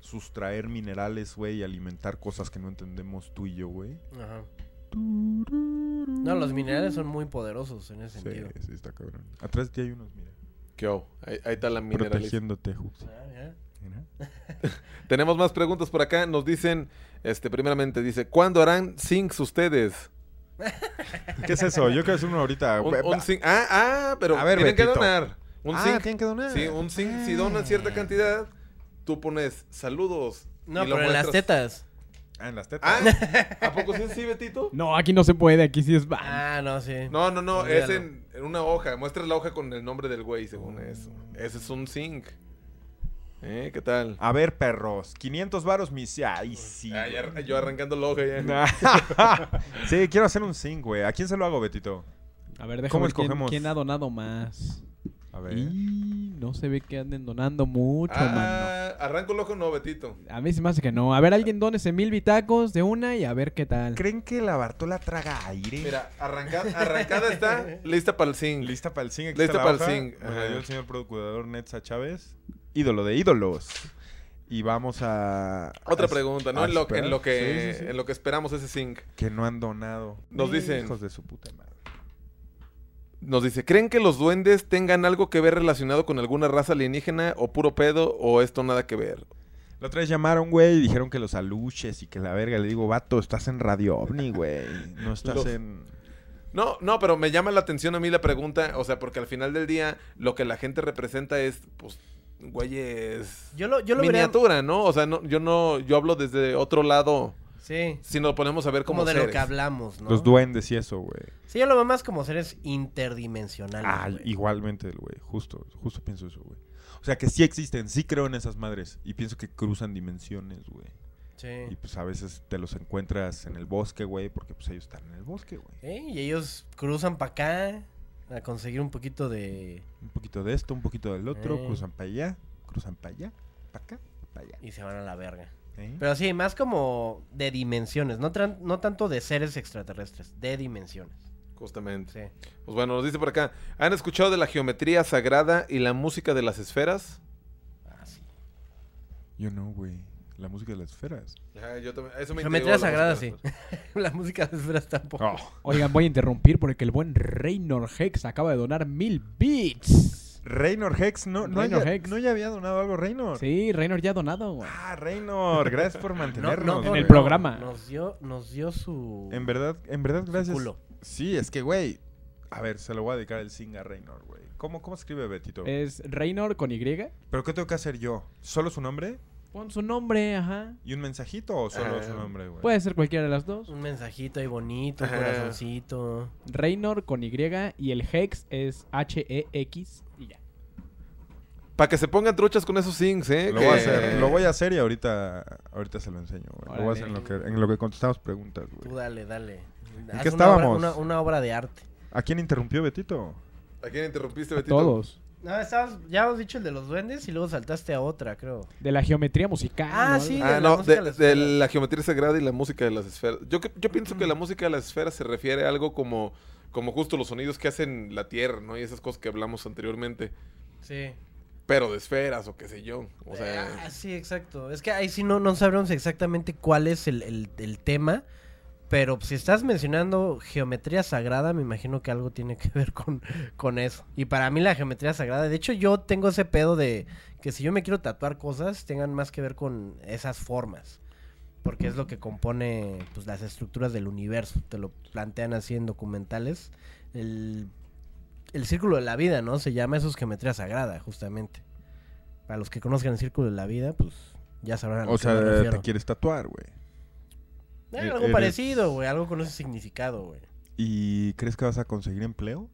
sustraer minerales, güey, y alimentar cosas que no entendemos tú y yo, güey. Ajá. No, los minerales son muy poderosos en ese Sí, sentido. sí, está cabrón. Atrás de ti hay unos, mira. ¿Qué? Ahí, ahí está la mineralización. Protegiéndote, Hux. Ah. Tenemos más preguntas por acá. Nos dicen, este, primeramente dice, ¿cuándo harán sinks ustedes? ¿Qué es eso? Yo quiero hacer uno ahorita. Un, un zinc- Ah, ah, pero A ver, tienen que donar. Un ah, zinc. tienen que donar. Sí, un zinc. Si donan cierta cantidad, tú pones saludos. No, y lo pero en las muestras. tetas. Ah, en las tetas. Ah, ¿a poco sí es así, Betito? No, aquí no se puede, aquí sí es ban. Ah, no, sí. No, no, no, es en, en una hoja. Muestras la hoja con el nombre del güey, según eso. Ese es un zinc. ¿Eh? ¿Qué tal? A ver, perros. 500 varos, mis... Ay, sí. Ah, ya- yo arrancando la hoja ya. sí, quiero hacer un zinc, güey. ¿A quién se lo hago, Betito? A ver, déjame ¿Cómo ver quién, escogemos? quién ha donado más. A ver. Y no se ve que anden donando mucho, mano. Ah, arranco el ojo, no, Betito. A mí se me hace que no. A ver, alguien dónese mil bitacos de una y a ver qué tal. ¿Creen que la Bartola traga aire? Mira, arrancada, arrancada está, lista para el zinc. Lista para el zinc. aquí Lista para el zinc, el señor procurador Netza Chávez. Ídolo de ídolos. Y vamos a... Otra a- pregunta, ¿no? En lo, en lo que Sí, sí, sí. en lo que esperamos ese zinc. Que no han donado. Nos dicen- Hijos de su puta madre. Nos dice, ¿creen que los duendes tengan algo que ver relacionado con alguna raza alienígena o puro pedo o esto nada que ver? La otra vez llamaron, güey, y dijeron que los aluches y que la verga. Le digo, vato, estás en Radio OVNI, güey. No estás Los- en... No, no, pero me llama la atención a mí la pregunta, o sea, porque al final del día lo que la gente representa es, pues, güeyes... Yo lo, yo lo vería... miniatura, ¿no? O sea, no, yo no, yo hablo desde otro lado, Sí. si nos ponemos a ver como, Como de lo que hablamos, ¿no? Los duendes y eso, güey. Sí, yo lo veo más como seres interdimensionales. Ah, güey. igualmente, güey. Justo, justo pienso eso, güey. O sea, que sí existen, sí creo en esas madres. Y pienso que cruzan dimensiones, güey. Sí. Y pues a veces te los encuentras en el bosque, güey, porque pues ellos están en el bosque, güey. ¿Eh? Y ellos cruzan para acá a conseguir un poquito de... Un poquito de esto, un poquito del otro, Eh. cruzan para allá, cruzan para allá, para acá, para allá. y se van a la verga. ¿Eh? Pero sí, más como de dimensiones, no, no tanto de seres extraterrestres, de dimensiones. Justamente. Sí. Pues bueno, nos dice por acá, ¿han escuchado de la geometría sagrada y la música de las esferas? Ah, sí. Yo no, güey. La música de las esferas. Ajá, yo también, eso me Geometría la sagrada, sí. las la música de esferas tampoco. Oh. Oigan, voy a interrumpir porque el buen Reynor Hex acaba de donar mil bits. Reynor Hex, no, no, Reynor haya- Hex. no ya había donado algo, Reynor. Sí, Reynor ya ha donado, güey. Ah, Reynor, gracias por mantenernos. en el programa. Nos dio, nos dio su... En verdad, en verdad, gracias. culo. Sí, es que, güey. A ver, se lo voy a dedicar el sing a Reynor, güey. ¿Cómo, ¿Cómo escribe Betito? Es Reynor con Y. ¿Pero qué tengo que hacer yo? ¿Solo su nombre? Pon su nombre, ajá. ¿Y un mensajito o solo Ah. su nombre, güey? Puede ser cualquiera de las dos. Un mensajito ahí bonito, un corazoncito. Reynor con Y y el Hex es H-E-X. Para que se pongan truchas con esos sings, ¿eh? Lo que- voy a hacer, lo voy a hacer y ahorita, ahorita se lo enseño, güey. Lo voy a hacer en lo que, en lo que contestamos preguntas, Tú güey. dale, dale. Haz qué una estábamos? obra- Una, una obra de arte. ¿A quién interrumpió Betito? ¿A quién interrumpiste, A Betito? todos. No, estabas, ya hemos dicho el de los duendes y luego saltaste a otra, creo. De la geometría musical. Ah, ¿no? Sí. Ah, de la no, música de, de de la geometría sagrada y la música de las esferas. Yo, yo pienso que la música de las esferas se refiere a algo como, como justo los sonidos que hacen la Tierra, ¿no? Y esas cosas que hablamos anteriormente. Sí. Pero de esferas o qué sé yo. O sea, Ah, sí, exacto. Es que ahí sí no, no sabremos exactamente cuál es el, el- el tema. Pero si estás mencionando geometría sagrada, me imagino que algo tiene que ver con, con eso. Y para mí la geometría sagrada, de hecho yo tengo ese pedo de que si yo me quiero tatuar cosas, tengan más que ver con esas formas. Porque es lo que compone pues, las estructuras del universo. Te lo plantean así en documentales. El, el círculo de la vida, ¿no? Se llama eso es geometría sagrada, justamente. Para los que conozcan el círculo de la vida, pues ya sabrán a O me sea, te quieres tatuar, güey. Eh, e- algo eres- parecido, güey. Algo con ese significado, güey. ¿Y crees que vas a conseguir empleo?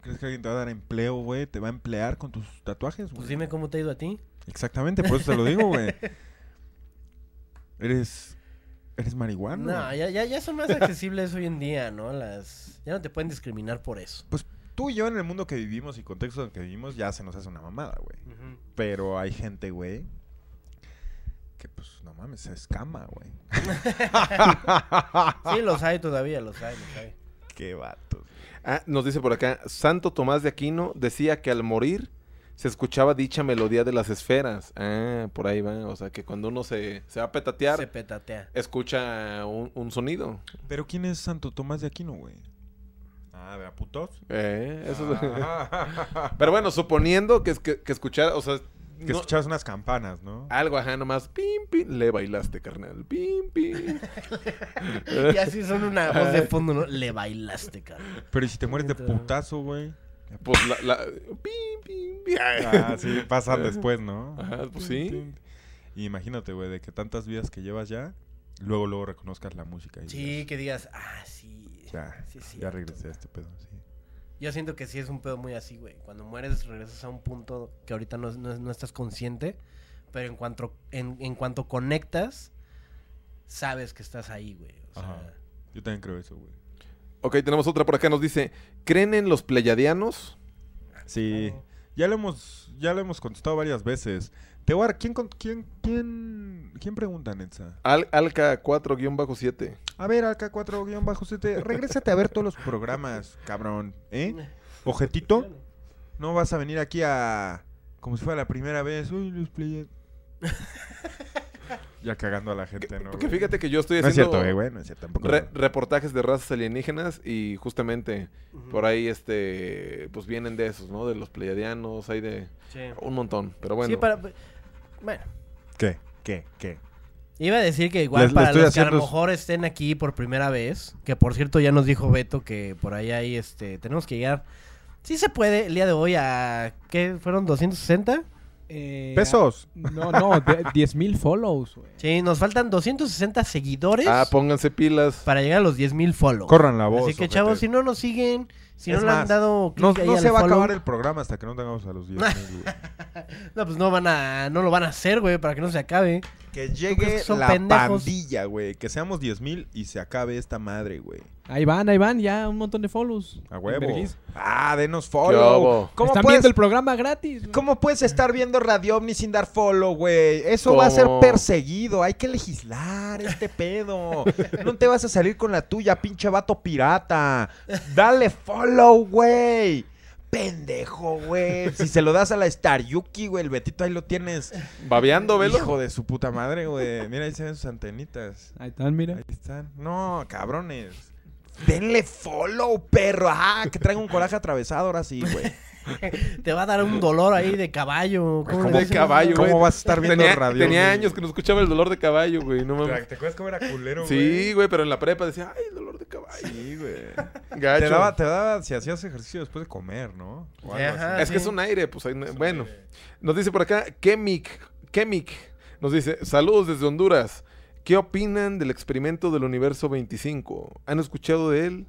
¿Crees que alguien te va a dar empleo, güey? ¿Te va a emplear con tus tatuajes, güey? Pues dime cómo te ha ido a ti. Exactamente, por eso te lo digo, güey. Eres... Eres marihuana. No, ya, ya, ya son más accesibles hoy en día, ¿no? Las... Ya no te pueden discriminar por eso. Pues tú y yo en el mundo que vivimos y contexto en el que vivimos ya se nos hace una mamada, güey. Pero hay gente, güey, que pues no mames, se escama, güey. Sí, los hay todavía, los hay, los hay. Qué vatos. ah, nos dice por acá, Santo Tomás de Aquino decía que al morir se escuchaba dicha melodía de las esferas. Ah, por ahí va. O sea, que cuando uno se, se va a petatear, Se petatea. escucha un, un sonido. Pero ¿quién es Santo Tomás de Aquino, güey? Ah, ¿de a putos? Eh, eso es- Ah. Pero bueno, suponiendo que, que, que escuchar, o sea, que no- escuchabas unas campanas, ¿no? algo, ajá, nomás, pim, pim, le bailaste, carnal, pim, pim. Y así son una voz de fondo, ¿no? Le bailaste, cabrón. Pero ¿y si te mueres de putazo, güey? Pues la, la, pim, pim, pim. Ah, sí, pasan después, ¿no? Ajá, pues sí. Y imagínate, güey, de que tantas vidas que llevas ya, luego, luego reconozcas la música. Y Sí, que digas, ah, sí. Ya, sí, es ya regresé a este pedo, sí. Yo siento que sí es un pedo muy así, güey. Cuando mueres regresas a un punto que ahorita no, no- no estás consciente, pero en cuanto, en, en cuanto conectas, sabes que estás ahí, güey. O sea, Ajá. Yo también creo eso, güey. Ok, tenemos otra por acá, nos dice, ¿creen en los pleyadianos? Sí, ya lo hemos, ya lo hemos contestado varias veces. Te voy a dar- ¿quién, con- quién, quién, quién pregunta, Netza? Al, Alca 4-7. A ver, acá 4-7, regrésate a ver todos los programas, cabrón, ¿eh? Ojetito, no vas a venir aquí a, como si fuera la primera vez, uy, los players. ya cagando a la gente, ¿no? Porque güey? fíjate que yo estoy No es haciendo cierto, eh, güey, no es cierto, tampoco. re- reportajes de razas alienígenas y justamente por ahí, este, pues vienen de esos, ¿no? De los pleyadianos, hay de sí. un montón, pero bueno. Sí, para... Bueno, ¿Qué? ¿Qué? ¿Qué? Iba a decir que igual Les- para los que a lo mejor estén aquí por primera vez, que por cierto ya nos dijo Beto que por ahí hay, este, tenemos que llegar, sí se puede el día de hoy a, ¿qué? ¿Fueron 260? Eh, Pesos. No, no, de- 10.000 follows, güey. Sí, nos faltan 260 seguidores Ah, pónganse pilas. para llegar a los 10.000 follows. Corran la voz. Así que ojete. chavos, si no nos siguen, si Es no le han más, dado No, no se va a acabar el programa hasta que no tengamos a los 10 mil, güey. No, pues no van a, no lo van a hacer, güey, para que no se acabe. Que llegue que la pendejos? pandilla, güey. Que seamos 10 mil y se acabe esta madre, güey. Ahí van, ahí van, ya un montón de follows. A huevo. Ah, denos ¿Qué follow. ¿Cómo Están puedes, viendo el programa gratis. güey. ¿Cómo puedes estar viendo Radio OVNI sin dar follow, güey? Eso va a ser perseguido. Hay que legislar este pedo. No te vas a salir con la tuya, pinche vato pirata. Dale follow, güey. Pendejo, güey. Si se lo das a la Star Yuki, güey, el Betito ahí lo tienes. Babeando, velo. Hijo de su puta madre, güey. Mira, ahí se ven sus antenitas. Ahí están, mira. Ahí están. No, cabrones. Denle follow, perro. Ah, que traiga un coraje atravesado ahora sí, güey. Te va a dar un dolor ahí de caballo. ¿cómo De caballo, ¿Cómo güey. vas a estar viendo tenía, radio? Tenía güey? años que no escuchaba el dolor de caballo, güey. No mames. ¿Te acuerdas cómo era culero, Sí, güey, pero en la prepa decía, ay, el dolor de caballo. Sí, güey. Gacho. Te daba, te daba si hacías ejercicio después de comer, ¿no? O algo Ajá. así. Es que es un aire, pues ahí no- bueno. Nos dice por acá, Kemik, Kemik, nos dice, saludos desde Honduras. ¿Qué opinan del experimento del universo 25? ¿Han escuchado de él?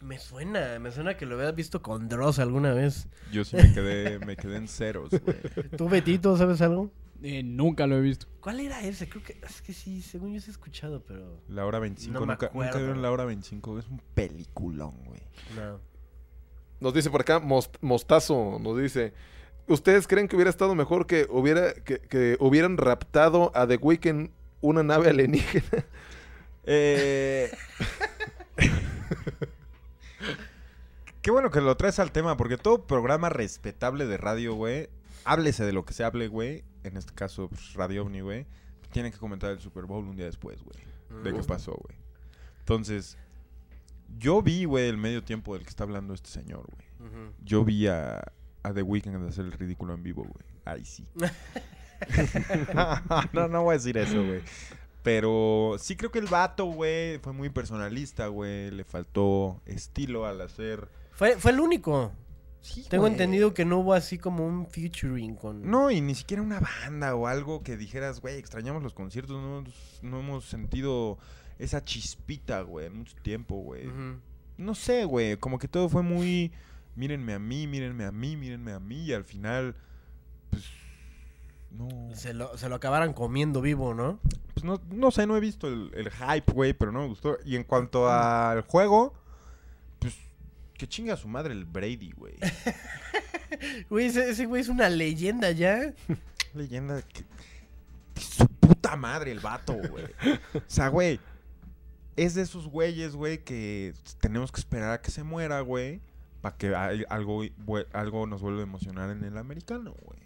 Me suena, me suena que lo habías visto con Dross alguna vez. Yo sí me quedé, me quedé en ceros, güey. ¿Tú, Betito, sabes algo? Eh, nunca lo he visto. ¿Cuál era ese? Creo que es que sí, según yo sí he escuchado, pero La hora 25, No me nunca, nunca vieron la hora 25, es un peliculón, güey. no. Nos dice por acá, Most- Mostazo, nos dice, ¿ustedes creen que hubiera estado mejor que, hubiera, que, que hubieran raptado a The Weeknd una nave alienígena? Eh... Qué bueno que lo traes al tema, porque todo programa respetable de radio, güey, háblese de lo que se hable, güey, en este caso, pues, Radio OVNI, güey, tiene que comentar el Super Bowl un día después, güey, de qué pasó, güey. Entonces, yo vi, güey, el medio tiempo del que está hablando este señor, güey. Yo vi a, a The Weeknd hacer el ridículo en vivo, güey. Ahí sí. no, no voy a decir eso, güey. Pero sí creo que el vato, güey, fue muy personalista, güey. Le faltó estilo al hacer. Fue, fue el único. Sí, Tengo güey. entendido que no hubo así como un featuring con... No, y ni siquiera una banda o algo que dijeras, güey, extrañamos los conciertos. No, no hemos sentido esa chispita, güey, en mucho tiempo, güey. No sé, güey, como que todo fue muy, mírenme a mí, mírenme a mí, mírenme a mí, y al final, pues, no, Se lo, se lo acabaran comiendo vivo, ¿no? pues no, no sé, no he visto el, el hype, güey, pero no me gustó. Y en cuanto al juego, que chinga su madre el Brady, güey. Güey, ese, ese güey es una leyenda ya. Leyenda que... Su puta madre el vato, güey. O sea, güey, es de esos güeyes, güey, que tenemos que esperar a que se muera, güey, para que al- algo, algo nos vuelva a emocionar en el americano, güey.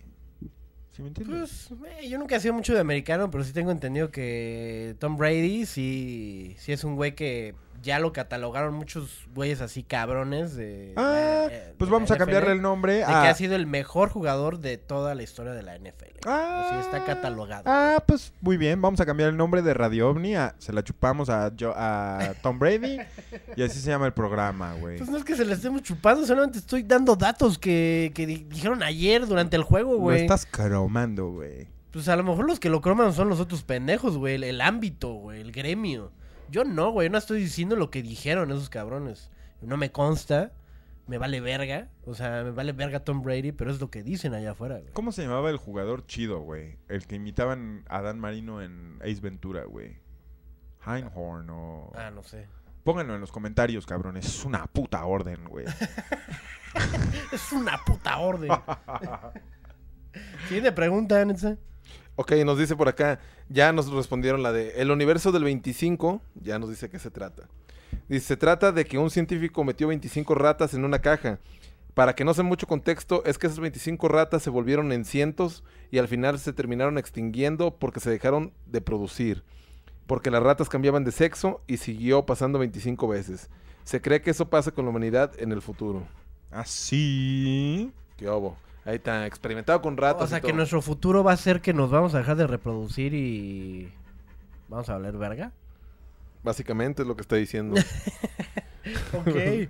¿Sí me entiendes? Pues, eh, yo nunca he sido mucho de americano, pero sí tengo entendido que Tom Brady sí, sí es un güey que ya lo catalogaron muchos güeyes así cabrones de... ah, eh, pues de vamos a cambiarle el nombre De que ha sido el mejor jugador de toda la historia de la NFL. Ah, Así está catalogado. Ah, pues muy bien, vamos a cambiar el nombre de Radio OVNI a... Se la chupamos a, Jo- a Tom Brady y así se llama el programa, güey. Pues no es que se la estemos chupando, solamente estoy dando datos que, que di- dijeron ayer durante el juego, Lo güey. estás cromando, güey. Pues a lo mejor los que lo croman son los otros pendejos, güey. El, el ámbito, güey. El gremio. Yo no, güey. No estoy diciendo lo que dijeron esos cabrones. No me consta. Me vale verga. O sea, me vale verga Tom Brady, pero es lo que dicen allá afuera, güey. ¿Cómo se llamaba el jugador chido, güey? El que imitaban a Dan Marino en Ace Ventura, güey. Einhorn o... Ah, no sé. Pónganlo en los comentarios, cabrones. Es una puta orden, güey. Es una puta orden. Siguiente pregunta, Netza. Ok, nos dice por acá, ya nos respondieron la de el universo del 25, ya nos dice qué se trata. Dice, se trata de que un científico metió 25 ratas en una caja. Para que no sea mucho contexto, es que esas 25 ratas se volvieron en cientos y al final se terminaron extinguiendo porque se dejaron de producir. Porque las ratas cambiaban de sexo y siguió pasando 25 veces. Se cree que eso pasa con la humanidad en el futuro. Así. ¿Qué hubo? Ahí está, experimentado con ratas. O sea y que todo. nuestro futuro va a ser que nos vamos a dejar de reproducir y vamos a valer verga. Básicamente es lo que está diciendo. Ok.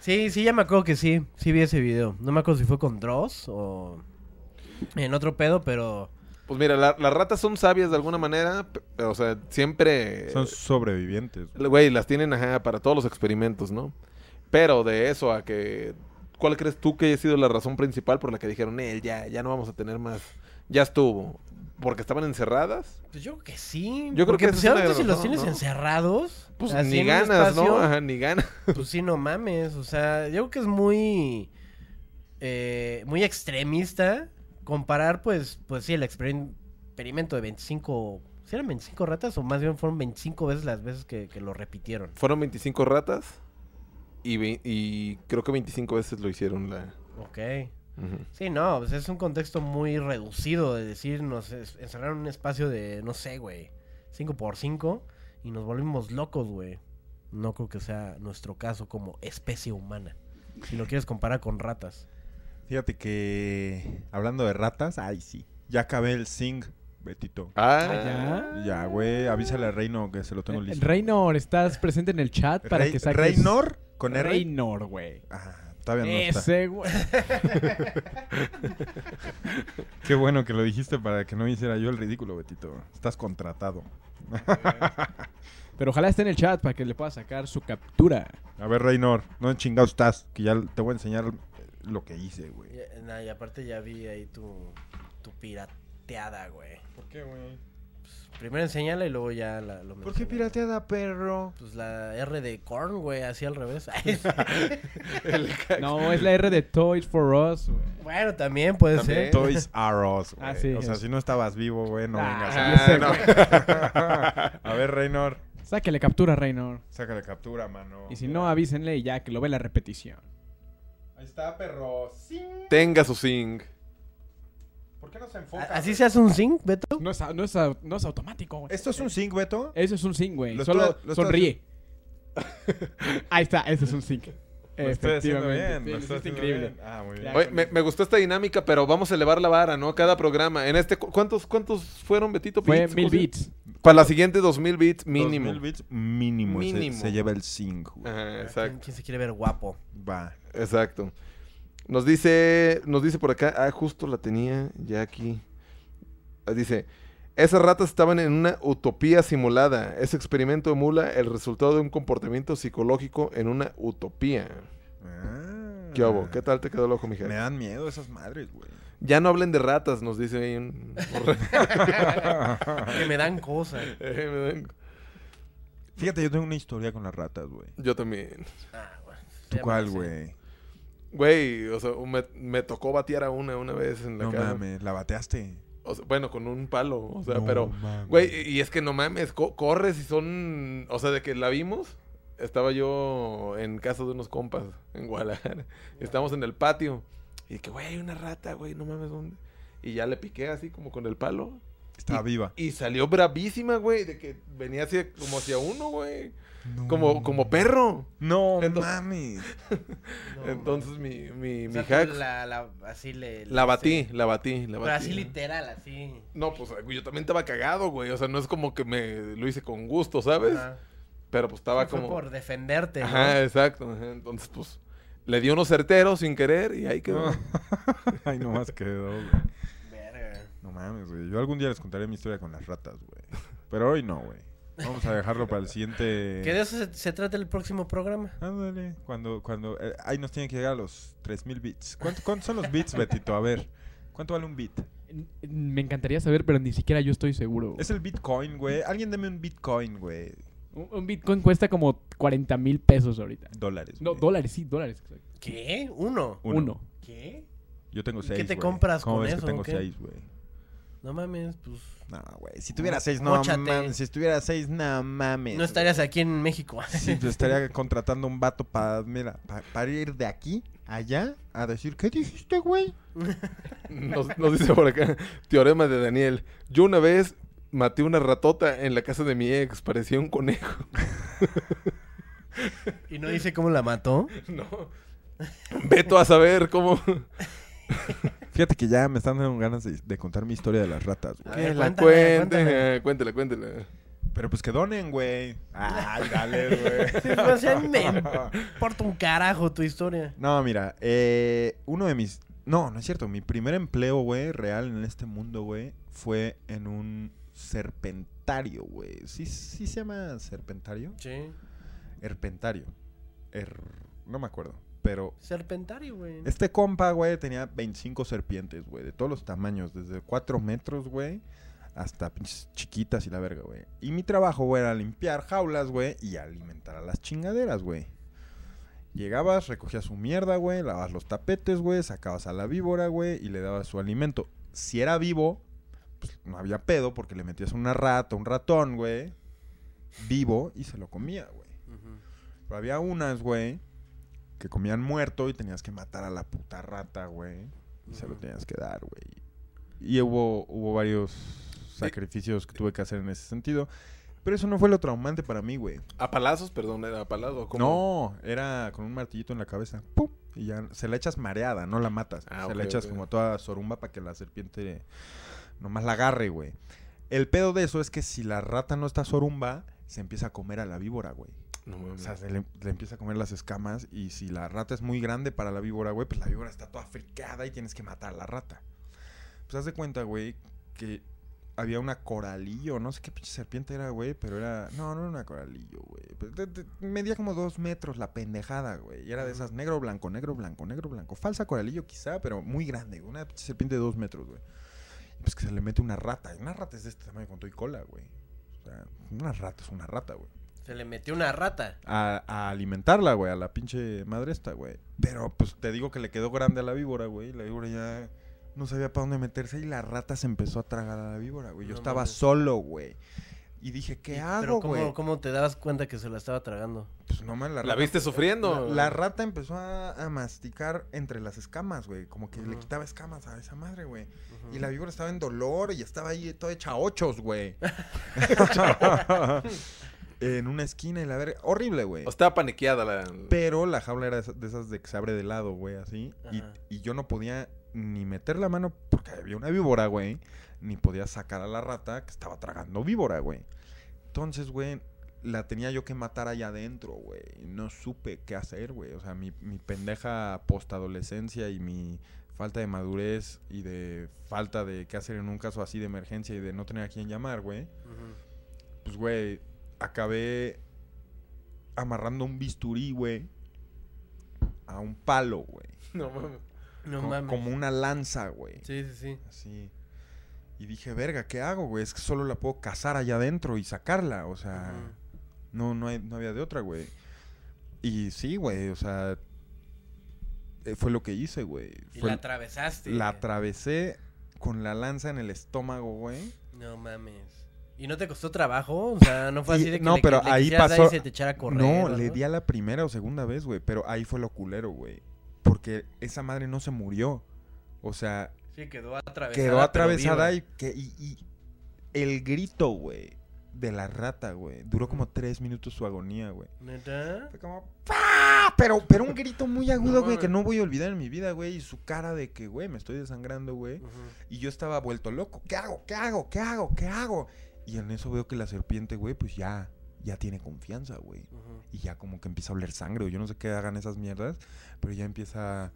sí, sí, ya me acuerdo que sí. Sí vi ese video. No me acuerdo si fue con Dross o en otro pedo, pero... Pues mira, la- las ratas son sabias de alguna manera, pe- pero, o sea, siempre... Son sobrevivientes. Güey, las tienen ajá, para todos los experimentos, ¿no? Pero de eso a que... ¿Cuál crees tú que haya sido la razón principal por la que dijeron, él ya, ya no vamos a tener más? Ya estuvo. ¿Porque estaban encerradas? Pues yo creo que sí. Yo creo que pues, es si los tienes ¿no? encerrados... Pues así ni en ganas, ¿no? Ajá, ni ganas. Pues sí, no mames. O sea, yo creo que es muy... eh, muy extremista comparar, pues, pues sí, el experim- experimento de 25... ¿Sí eran 25 ratas o más bien fueron 25 veces las veces que, que lo repitieron? Fueron 25 ratas y, ve- y creo que 25 veces lo hicieron la... Ok. Sí, no, pues es un contexto muy reducido de decir, nos es- encerraron en un espacio de, no sé, güey, 5 por 5 y nos volvimos locos, güey. No creo que sea nuestro caso como especie humana. Si lo quieres comparar con ratas. Fíjate que hablando de ratas, ay sí. Ya acabé el Sing, Betito. Ah, ¿Ya? Ya, güey, avísale a Reino que se lo tengo listo. Reynor, estás presente en el chat para Rey- que saques... Reynor con R. Reynor, güey. Ah, todavía no está. Ese, güey. Qué bueno que lo dijiste para que no hiciera yo el ridículo, Betito. Estás contratado. Pero ojalá esté en el chat para que le pueda sacar su captura. A ver, Reynor, ¿dónde chingado estás? Que ya te voy a enseñar lo que hice, güey. Y, nah, y aparte ya vi ahí tu, tu pirateada, güey. ¿Por qué, güey? Primero enséñala y luego ya la, lo ¿Por qué pirateada, perro? Pues la R de corn, güey, así al revés. No, es la R de Toys for Us, güey. bueno, también puede También. ser. Toys R Us, güey. Ah, sí, o sea, es. si no estabas vivo, güey, no Ah, vengas sí, a... yo sé, no. A ver, Reynor, Sáquele captura, Reynor. sácale captura, mano. Y si no, avísenle y ya que lo ve la repetición. Ahí está, perro. Tenga su zinc. ¿Por qué no se ¿A- enfoca? ¿Así se hace un zinc, Beto? No es, no es, no es automático, güey. ¿Esto es un zinc, Beto? Eso es un zinc, güey. Lo Solo lo sonríe. Ahí está, ese es un zinc. Lo estoy haciendo bien. Sí, lo estoy haciendo increíble. bien. Ah, muy bien. Ya. Oye, me, me gustó esta dinámica, pero vamos a elevar la vara, ¿no? Cada programa. En este, cu- ¿cuántos, cuántos fueron, Betito? Fue mil ¿Cómo se- bits. Para la siguiente, 2000 bits mínimo. 2000 bits mínimo. Se- Mínimo. Se, lleva el zinc, güey. Ajá, ¿Quién, exacto. quién se quiere ver guapo? Va. Exacto. Nos dice, nos dice por acá, ah, justo la tenía ya aquí. Ah, Dice, esas ratas estaban en una utopía simulada. Ese experimento emula el resultado de un comportamiento psicológico en una utopía. Ah. ¿Qué hubo? ¿Qué tal te quedó el ojo, Me mija? dan miedo esas madres, güey. Ya no hablen de ratas, nos dice ahí un... Que me dan cosas. Eh, me dan- Fíjate, yo tengo una historia con las ratas, güey. Yo también. Ah, bueno. ¿Tú cuál, me güey? Güey, o sea, me, me tocó batear a una una vez en la No mames, ¿la bateaste? O sea, bueno, con un palo, o sea, No pero... mames. Güey, y es que no mames, co- corres y son... O sea, de que la vimos, estaba yo en casa de unos compas en Guadalajara. Estábamos en el patio. Y que, güey, hay una rata, güey, no mames, ¿dónde? Y ya le piqué así como con el palo. Estaba y- viva. Y salió bravísima, güey, de que venía hacia, como hacia uno, güey. No. Como, como perro. No Entonces- mames. No, Entonces mi, mi, o mi hack... La, la, así le, La batí, la batí, la Pero batí. así literal, así. No, pues yo también estaba cagado, güey. O sea, no es como que me lo hice con gusto, ¿sabes? Ajá. Pero pues estaba Fue como... por defenderte, ¿no? Ajá, exacto. ajá. Entonces, pues, le di unos certeros sin querer y ahí quedó. Ay, nomás quedó, güey. Verga. No mames, güey. Yo algún día les contaré mi historia con las ratas, güey. Pero hoy no, güey. Vamos a dejarlo para el siguiente. Que de eso se, se trata el próximo programa. Ándale. Cuando, cuando. eh, ahí nos tiene que llegar a los 3000 bits. ¿Cuánto, ¿Cuántos son los bits, Betito? A ver. ¿Cuánto vale un bit? N- Me encantaría saber, pero ni siquiera yo estoy seguro. Es el bitcoin, güey. Alguien deme un bitcoin, güey. Un, un bitcoin cuesta como 40 mil pesos ahorita. Dólares. No, güey. dólares, sí, dólares. exacto. ¿Qué? ¿Uno? Uno. Uno. ¿Qué? Yo tengo ¿Y seis. qué te güey. compras ¿Cómo con ves eso, que tengo o qué? seis, güey? No mames, pues... No, güey. Si tuviera seis, no Móchate. mames. Si estuviera seis, no mames. No estarías aquí en México. Sí, pues estaría contratando un vato para, mira, para ir de aquí allá a decir, ¿qué dijiste, güey? Nos, nos dice por acá, teorema de Daniel. Yo una vez maté una ratota en la casa de mi ex, parecía un conejo. y no dice cómo la mató. No. Veto a saber cómo. Fíjate que ya me están dando ganas de, de contar mi historia de las ratas, güey. Que la eh, cuéntela, cuéntela. Pero pues que donen, güey. Ay, dale, güey. O sea, me importa un carajo tu historia. No, mira, eh, uno de mis... No, no es cierto. Mi primer empleo, güey, real en este mundo, güey, fue en un serpentario, güey. ¿Sí, ¿Sí se llama serpentario? Sí. Herpentario. Er- No me acuerdo. Pero Serpentario, güey. este compa, güey, tenía 25 serpientes, güey, de todos los tamaños, desde 4 metros, güey, hasta pinches chiquitas y la verga, güey. Y mi trabajo, güey, era limpiar jaulas, güey, y alimentar a las chingaderas, güey. Llegabas, recogías su mierda, güey, lavabas los tapetes, güey, sacabas a la víbora, güey, y le dabas su alimento. Si era vivo, pues no había pedo porque le metías una rata, un ratón, güey, vivo, y se lo comía, güey. Pero había unas, güey, que comían muerto y tenías que matar a la puta rata, güey. Y se lo tenías que dar, güey. Y hubo, hubo varios sacrificios que tuve que hacer en ese sentido. Pero eso no fue lo traumante para mí, güey. ¿A palazos? Perdón, ¿era a palazos? ¿Cómo? No, era con un martillito en la cabeza. ¡Pum! Y ya se la echas mareada, no la matas. Ah, se la echas como toda sorumba para que la serpiente nomás la agarre, güey. El pedo de eso es que si la rata no está sorumba, se empieza a comer a la víbora, güey. No O sea, se le, le empieza a comer las escamas y si la rata es muy grande para la víbora, güey, pues la víbora está toda fricada y tienes que matar a la rata. Pues haz de cuenta, güey, que había una coralillo, no sé qué pinche serpiente era, güey, pero era... No, no era una coralillo, güey. Pues, de- de- medía como dos metros la pendejada, güey. Y era de esas negro, blanco, negro, blanco, negro, blanco. Falsa coralillo quizá, pero muy grande, güey. Una pinche serpiente de dos metros, güey. Y Pues que se le mete una rata. Una rata es de este tamaño con todo y cola, güey. O sea, una rata es una rata, güey Se le metió una rata. a, a alimentarla, güey, a la pinche madre esta, güey. Pero pues te digo que le quedó grande a la víbora, güey. La víbora ya no sabía para dónde meterse y la rata se empezó a tragar a la víbora, güey. Yo No estaba mames. solo, güey. Y dije, ¿qué Y- hago, Pero güey? ¿cómo, ¿cómo te dabas cuenta que se la estaba tragando? Pues no mames, la ¿La viste sufriendo? La, la rata empezó a, a masticar entre las escamas, güey. Como que le quitaba escamas a esa madre, güey. Y la víbora estaba en dolor y estaba ahí toda hecha ochos, güey. en una esquina y la verga. Horrible, güey. O estaba paniqueada la... Pero la jaula era de esas de que se abre de lado, güey, así. Y, yo no podía ni meter la mano porque había una víbora, güey. Ni podía sacar a la rata que estaba tragando víbora, güey. Entonces, güey, la tenía yo que matar allá adentro, güey. No supe qué hacer, güey. O sea, mi, mi pendeja postadolescencia y mi falta de madurez y de falta de qué hacer en un caso así de emergencia y de no tener a quién llamar, güey pues, güey, acabé amarrando un bisturí, güey, a un palo, güey. No mames. No Co- mames. Como una lanza, güey. Sí, sí, sí. Así. Y dije, verga, ¿qué hago, güey? Es que solo la puedo cazar allá adentro y sacarla. O sea, no, no, hay- no había de otra, güey. Y sí, güey, o sea, eh, fue lo que hice, güey. Y Fue- la atravesaste. la atravesé con la lanza en el estómago, güey. No mames. ¿Y no te costó trabajo? O sea, no fue así de que no, le, pero le ahí pasó- y se te echara a correr. No, ¿o le di a la primera o segunda vez, güey. Pero ahí fue lo culero, güey. Porque esa madre no se murió. O sea, Sí, quedó atravesada. quedó atravesada y, que, y, y el grito, güey, de la rata, güey. Duró como tres minutos su agonía, güey. ¿Neta? Fue como... ¡pah! Pero, pero un grito muy agudo, No güey, que no voy a olvidar en mi vida, güey. Y su cara de que, güey, me estoy desangrando, güey. Y yo estaba vuelto loco. ¿Qué hago? ¿Qué hago? ¿Qué hago? ¿Qué hago? Y en eso veo que la serpiente, güey, pues ya, ya tiene confianza, güey. Y ya como que empieza a oler sangre. o Yo no sé qué hagan esas mierdas. Pero ya empieza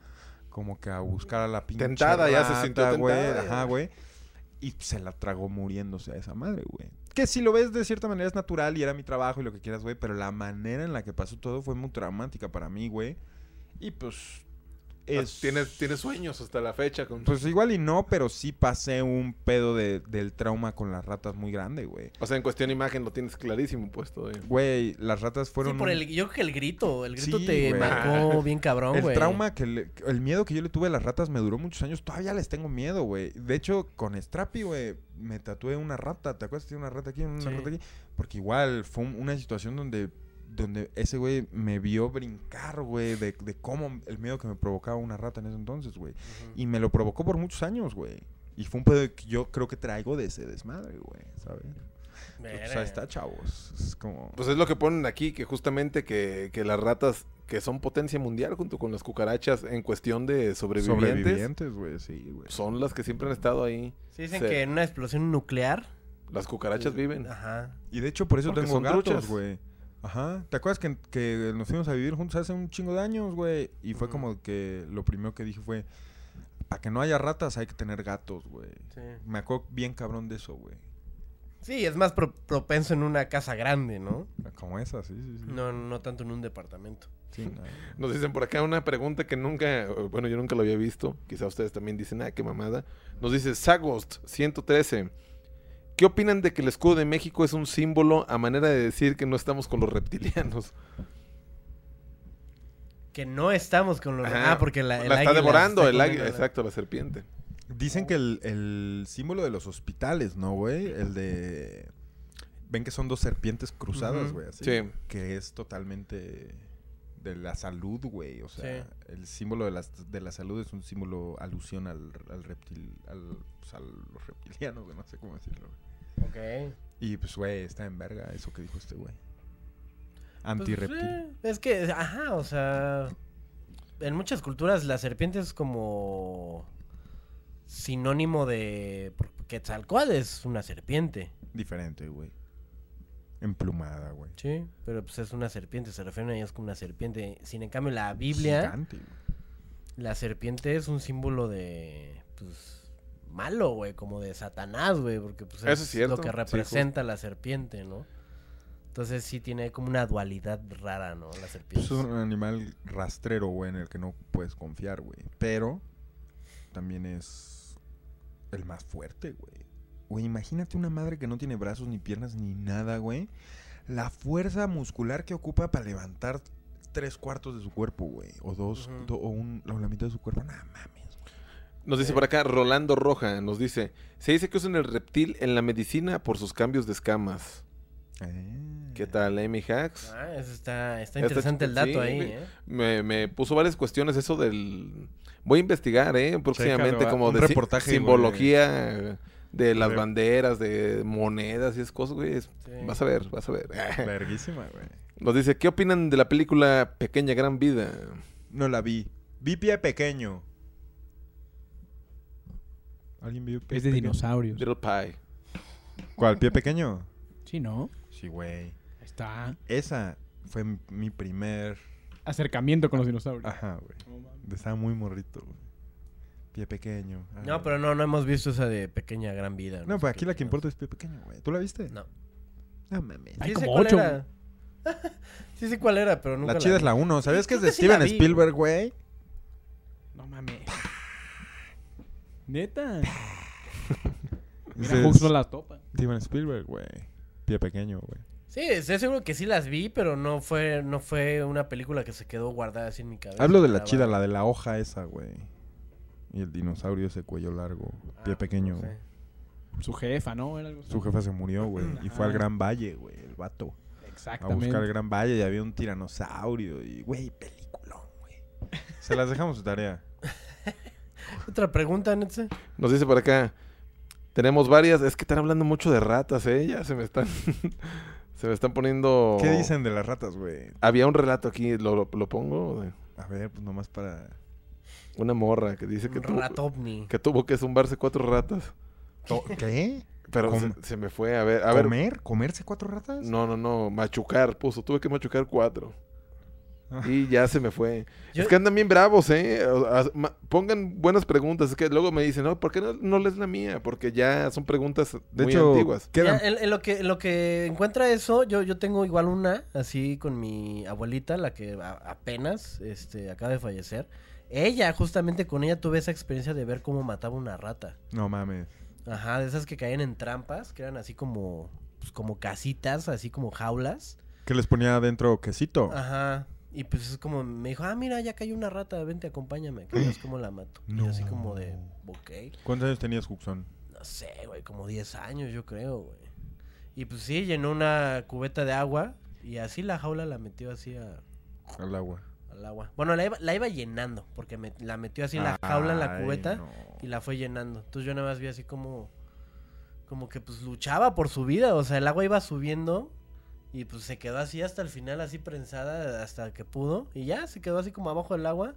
como que a buscar a la pinche Tentada, ya se sintió güey. tentada. Ajá, güey. Y se la tragó muriéndose a esa madre, güey. Que si lo ves de cierta manera es natural y era mi trabajo y lo que quieras, güey. Pero la manera en la que pasó todo fue muy traumática para mí, güey. Y pues... Es... ¿Tienes, tienes sueños hasta la fecha. Con... Pues igual y no, pero sí pasé un pedo de- del trauma con las ratas muy grande, güey. O sea, en cuestión imagen lo tienes clarísimo puesto. eh. Güey, las ratas fueron... Sí, por el, yo creo que el grito, el grito Sí, te güey. marcó bien cabrón, el güey. trauma que le- el miedo que yo le tuve a las ratas me duró muchos años. Todavía les tengo miedo, güey. De hecho, con Strappy, güey, me tatué una rata. ¿Te acuerdas que tiene una rata aquí, una Sí. rata aquí? Porque igual fue un- una situación donde donde ese güey me vio brincar, güey, de, de cómo el miedo que me provocaba una rata en ese entonces, güey. Y me lo provocó por muchos años, güey. Y fue un pedo que yo creo que traigo de ese desmadre, güey, ¿sabes? O sea, está, chavos. Es como... Pues es lo que ponen aquí, que justamente que, que las ratas que son potencia mundial junto con las cucarachas en cuestión de sobrevivientes. Sobrevivientes, güey, sí, güey. Son las que siempre han estado ahí. Sí, dicen que en una explosión nuclear. Las cucarachas viven. Ajá. Y de hecho, por eso Porque tengo gatos, güey. Ajá. ¿Te acuerdas que, que nos fuimos a vivir juntos hace un chingo de años, güey? Y fue como que lo primero que dije fue, para que no haya ratas hay que tener gatos, güey. Sí. Me acuerdo bien cabrón de eso, güey. Sí, es más pro- propenso en una casa grande, ¿no? Como esa, sí, sí, sí. No, no tanto en un departamento. Sí, no. Nos dicen por acá una pregunta que nunca, bueno, yo nunca lo había visto. Quizá ustedes también dicen, ah, qué mamada. Nos dice Sagost 113. ¿Qué opinan de que el escudo de México es un símbolo a manera de decir que no estamos con los reptilianos? Que no estamos con los... Ajá. Ah, porque la, el la está devorando, está el águila, exacto, la serpiente. Dicen que el, el símbolo de los hospitales, ¿no, güey? El de... Ven que son dos serpientes cruzadas, güey, así. Sí. Que es totalmente de la salud, güey. O sea, Sí. el símbolo de la, de la salud es un símbolo alusión al, al reptil... Al, pues, a los reptilianos, güey, no sé cómo decirlo. güey. Ok. Y pues, güey, está en verga eso que dijo este güey. Pues, Anti-reptil. eh, es que, ajá, o sea... En muchas culturas la serpiente es como... Sinónimo de... Porque Quetzalcóatl es una serpiente. Diferente, güey. Emplumada, güey. Sí, pero pues es una serpiente, se refieren a ellas como una serpiente. Sin en cambio la Biblia, Gigante, güey. la serpiente es un símbolo de, pues, malo, güey, como de Satanás, güey, porque pues Eso es lo que sí, representa la serpiente, ¿no? Entonces sí tiene como una dualidad rara, ¿no? La serpiente. es un animal rastrero, güey, en el que no puedes confiar, güey. Pero también es el más fuerte, güey. Güey, imagínate una madre que no tiene brazos ni piernas ni nada, güey. La fuerza muscular que ocupa para levantar tres cuartos de su cuerpo, güey. O dos, do- o, un, o la mitad de su cuerpo. Nah, mames. Nos dice por acá Rolando Roja, nos dice, se dice que usan el reptil en la medicina por sus cambios de escamas. Eh. ¿Qué tal, Amy Hacks? Ah, eso está, está Está interesante el dato sí, ahí. ¿eh? Me, me puso varias cuestiones eso del... Voy a investigar, ¿eh? Próximamente Chécalo, como un de si- reportaje, güey. De las banderas, de monedas y esas cosas, güey. Es- Sí. Vas a ver, vas a ver. Verguísima, güey. Nos dice, ¿qué opinan de la película Pequeña Gran Vida? No la vi. Vi pie pequeño. ¿Alguien vio pie Es de pequeño? dinosaurios. Little Pie. ¿Cuál? ¿Pie pequeño? Sí, ¿no? Sí, güey. Ahí está. Esa fue mi primer... Acercamiento con los dinosaurios. Ajá, güey. Estaba muy morrito, güey. Pie pequeño. Ah, No, pero no, no hemos visto esa de Pequeña Gran Vida. No, sé pues qué aquí la que importa es pie pequeño, güey. ¿Tú la viste? No. No mames. Hay Sí como ocho. era. sí sé cuál era, pero nunca La chida es la 1. ¿Sabías que es de sí Steven Spielberg, güey? No mames. Neta. Mira, de Hooks no la topa. Steven Spielberg, güey. Pie pequeño, güey. Sí, estoy seguro que sí las vi, pero no fue, no fue una película que se quedó guardada así en mi cabeza. Hablo de la chida, la de la hoja esa, güey. Y el dinosaurio ese cuello largo. Pie Ah, pequeño. no sé. güey. Su jefa, ¿no? Era algo así. Su jefa se murió, güey. Y fue al. Gran Valle, güey. El vato. A Exactamente. buscar el Gran Valle y había un tiranosaurio. Y, güey, peliculón, güey. Se las dejamos de tarea. Otra pregunta, Netze. Nos dice por acá, tenemos varias, es que están hablando mucho de ratas, ¿eh? Ya se me están, se me están poniendo... ¿Qué dicen de las ratas, güey? Había un relato aquí, lo, lo, lo pongo, de A ver, pues nomás para... una morra que dice que tuvo, que tuvo que zumbarse cuatro ratas. ¿Qué? Pero se, ¿Com- se me fue, a ver, a ver. ¿Comer? ¿Comerse cuatro ratas? No, no, no, machucar, puso, tuve que machucar cuatro. Ah. Y ya se me fue. Yo- Es que andan bien bravos, ¿eh? O- a- ma- pongan buenas preguntas. Es que luego me dicen, no, ¿por qué no, no lees la mía? Porque ya son preguntas De muy hecho, antiguas. Ya, en, en lo que, en lo que encuentra eso, yo, yo tengo igual una, así con mi abuelita, la que a- apenas este, acaba de fallecer. Ella, justamente con ella tuve esa experiencia de ver cómo mataba una rata. No mames. Ajá, de esas que caían en trampas, que eran así como, pues, como casitas, así como jaulas. ¿Qué les ponía adentro quesito? Ajá. Y pues es como, me dijo, ah, mira, ya cayó una rata, vente, acompáñame, que veas cómo la mato. Y yo así No. como de, ok. ¿Cuántos años tenías, Juxon? No sé, güey, como 10 años, yo creo, güey. Y pues sí, llenó una cubeta de agua y así la jaula la metió así a- Al agua. Al agua. Bueno, la iba, la iba llenando, porque me- la metió así la jaula en la cubeta no. y la fue llenando. Entonces yo nada más vi así como, como que pues luchaba por su vida, o sea, el agua iba subiendo Y pues se quedó así hasta el final, así prensada, hasta que pudo. Y ya, se quedó así como abajo del agua.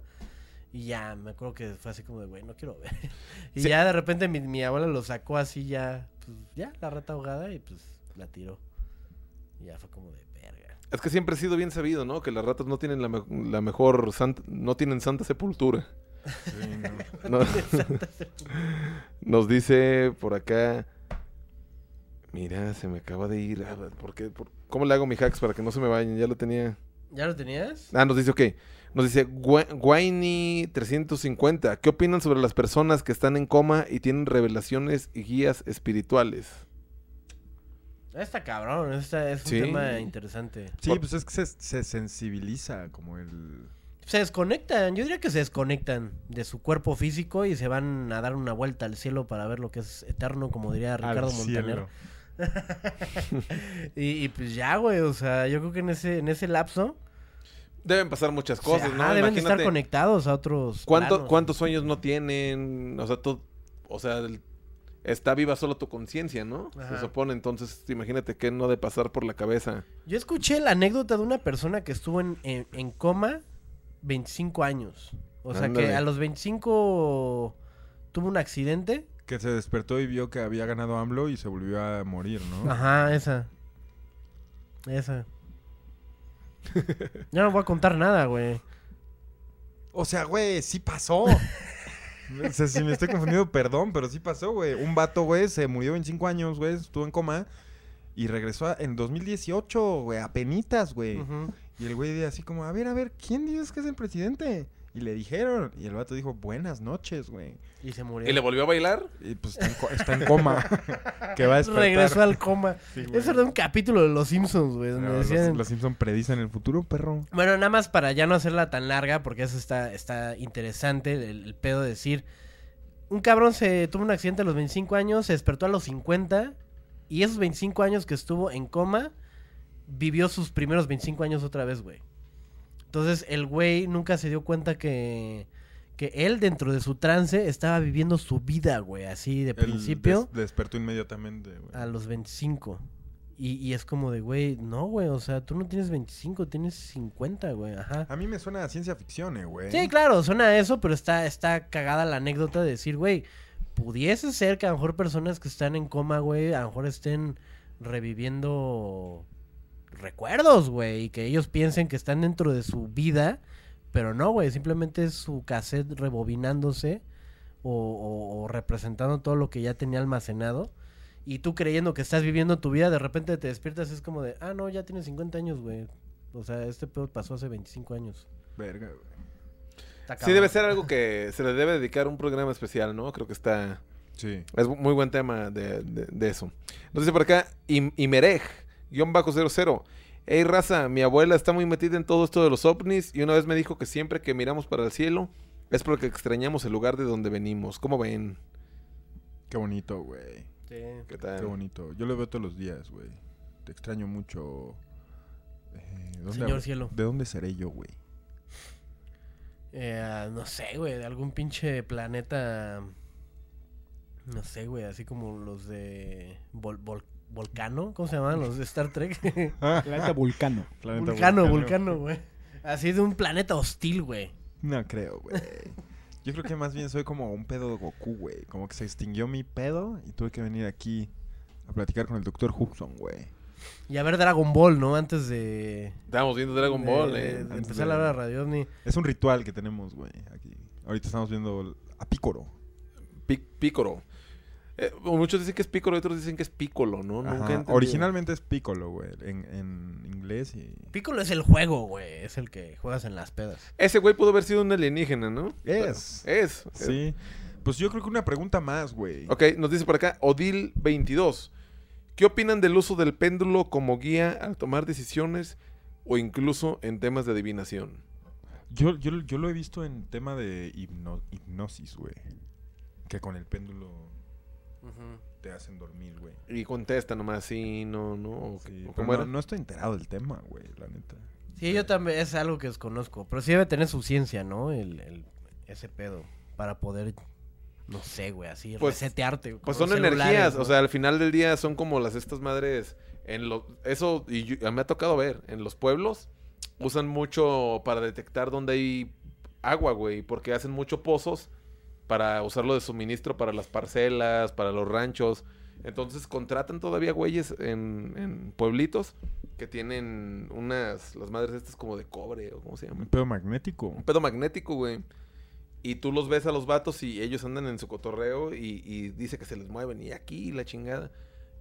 Y ya, me acuerdo que fue así como de, güey, no quiero ver. y Sí. ya de repente mi, mi abuela lo sacó así ya, pues ya, la rata ahogada y pues la tiró. Y ya fue como de. Es que siempre ha sido bien sabido, ¿no? Que las ratas no tienen la, me- la mejor santa, no tienen santa sepultura. Sí, no. No- Nos dice por acá. Mira, se me acaba de ir. Ah, ¿por qué? ¿Por- ¿Cómo le hago mi hacks para que no se me vayan? Ya lo tenía. ¿Ya lo tenías? Ah, nos dice, ok. Nos dice Guaini350. ¿Qué opinan sobre las personas que están en coma y tienen revelaciones y guías espirituales? Está cabrón, esta es un Sí. tema interesante. Sí, pues es que se, se sensibiliza como el... Se desconectan, yo diría que se desconectan de su cuerpo físico y se van a dar una vuelta al cielo para ver lo que es eterno, como diría Ricardo al Montaner. Y, y pues ya, güey, o sea, yo creo que en ese, en ese lapso Deben pasar muchas o sea, cosas, ¿no? deben de estar Imagínate conectados a otros ¿cuánto- planos. ¿Cuántos sueños no tienen? O sea, todo, o sea, el- está viva solo tu conciencia, ¿no? Ajá. Se supone, entonces imagínate qué no ha de pasar por la cabeza. Yo escuché la anécdota de una persona que estuvo en, en- en coma 25 años. O sea, Ándale. que a los 25 tuvo un accidente. Que se despertó y vio que había ganado AMLO y se volvió a morir, ¿no? Ajá, esa. Esa. Ya no voy a contar nada, güey. O sea, güey, sí pasó. o sea, si me estoy confundiendo, perdón, pero sí pasó, güey. Un vato, güey, se murió en cinco años, güey, estuvo en coma y regresó a- en 2018, güey, a penitas, güey. Y el güey así como, a ver, a ver, ¿quién dices que es el presidente? Y le dijeron, y el vato dijo, buenas noches, güey. Y se murió. ¿Y le volvió a bailar? Y pues está en, co- está en coma. que va a despertar. Regresó al coma. Sí. Eso era un capítulo de Los Simpsons, güey. donde los, decían- los Simpson predicen el futuro, perro. Bueno, nada más para ya no hacerla tan larga, porque eso está, está interesante, el, el pedo de decir. Un cabrón se tuvo un accidente a los 25 años, se despertó a los 50, y esos 25 años que estuvo en coma, vivió sus primeros 25 años otra vez, güey. Entonces el güey nunca se dio cuenta que, que él dentro de su trance estaba viviendo su vida, güey, así de principio des- despertó inmediatamente, güey. a los 25. Y, y es como de, güey, no, güey, o sea, tú no tienes 25, tienes 50, güey, ajá. A mí me suena a ciencia ficción, eh, güey. Sí, claro, suena a eso, pero está, está cagada la anécdota de decir, güey, pudiese ser que a lo mejor personas que están en coma, güey, a lo mejor estén reviviendo recuerdos, güey, y que ellos piensen que están dentro de su vida, pero no, güey, simplemente es su cassette rebobinándose o, o- o representando todo lo que ya tenía almacenado. Y tú creyendo que estás viviendo tu vida, de repente te despiertas, es como de, ah, no, ya tienes 50 años, güey. O sea, este pedo pasó hace 25 años. Verga, güey. Sí, debe ser algo que se le debe dedicar un programa especial, ¿no? Creo que está... Sí. Es muy buen tema de, de- de eso. Dice por acá, Im- Imerej, guion bajo 00. Hey, raza, mi abuela está muy metida en todo esto de los ovnis y una vez me dijo que siempre que miramos para el cielo es porque extrañamos el lugar de donde venimos. ¿Cómo ven? Qué bonito, güey. Sí. ¿Qué tal? Qué bonito. Yo lo veo todos los días, güey. Te extraño mucho. Eh, ¿dónde Señor cielo. ¿De dónde seré yo, güey? Eh, no sé, güey, de algún pinche planeta. No sé, güey, así como los de Vol- Vol- Volcano, ¿cómo se llaman? Los de Star Trek. Planeta Vulcano. Planeta vulcano, Vulcano, güey. Así de un planeta hostil, güey. No creo, güey. Yo creo que más bien soy como un pedo de Goku, güey. Como que se extinguió mi pedo y tuve que venir aquí a platicar con el doctor Hudson, güey. Y a ver Dragon Ball, ¿no? Antes de. Estábamos viendo Dragon de- Ball, de- eh. de Antes empezar de- la hora de Radio OVNI. Es un ritual que tenemos, güey, aquí. Ahorita estamos viendo a Pícoro. Pícoro. Eh, muchos dicen que es Pícoro y otros dicen que es Pícolo, ¿no? Nunca he. Originalmente es Piccolo, güey, en, en inglés y... Piccolo es el juego, güey. Es el que juegas en las pedas. Ese güey pudo haber sido un alienígena, ¿no? Es. Es. Sí. Pues yo creo que una pregunta más, güey. Ok, nos dice por acá Odil22. ¿Qué opinan del uso del péndulo como guía al tomar decisiones o incluso en temas de adivinación? Yo, yo, yo lo he visto en tema de hipno- hipnosis, güey. Que con el péndulo te hacen dormir, güey. Y contesta nomás, sí, no, no. o- Sí, o pero ¿Cómo no, era? no estoy enterado del tema, güey, la neta. Sí, yo también. Es algo que desconozco. Pero sí debe tener su ciencia, ¿no? El, el- ese pedo. Para poder no sé, güey, así, Pues- resetearte. Pues son energías, ¿no? o sea, al final del día son como las estas madres en los eso y yo- me ha tocado ver en los pueblos usan mucho para detectar dónde hay agua, güey, porque hacen mucho pozos para usarlo de suministro para las parcelas, para los ranchos. Entonces contratan todavía güeyes en, en pueblitos que tienen unas las madres estas como de cobre o cómo se llama Un pedo magnético. un pedo magnético, güey. Y tú los ves a los vatos y ellos andan en su cotorreo y, y dice que se les mueven y aquí la chingada.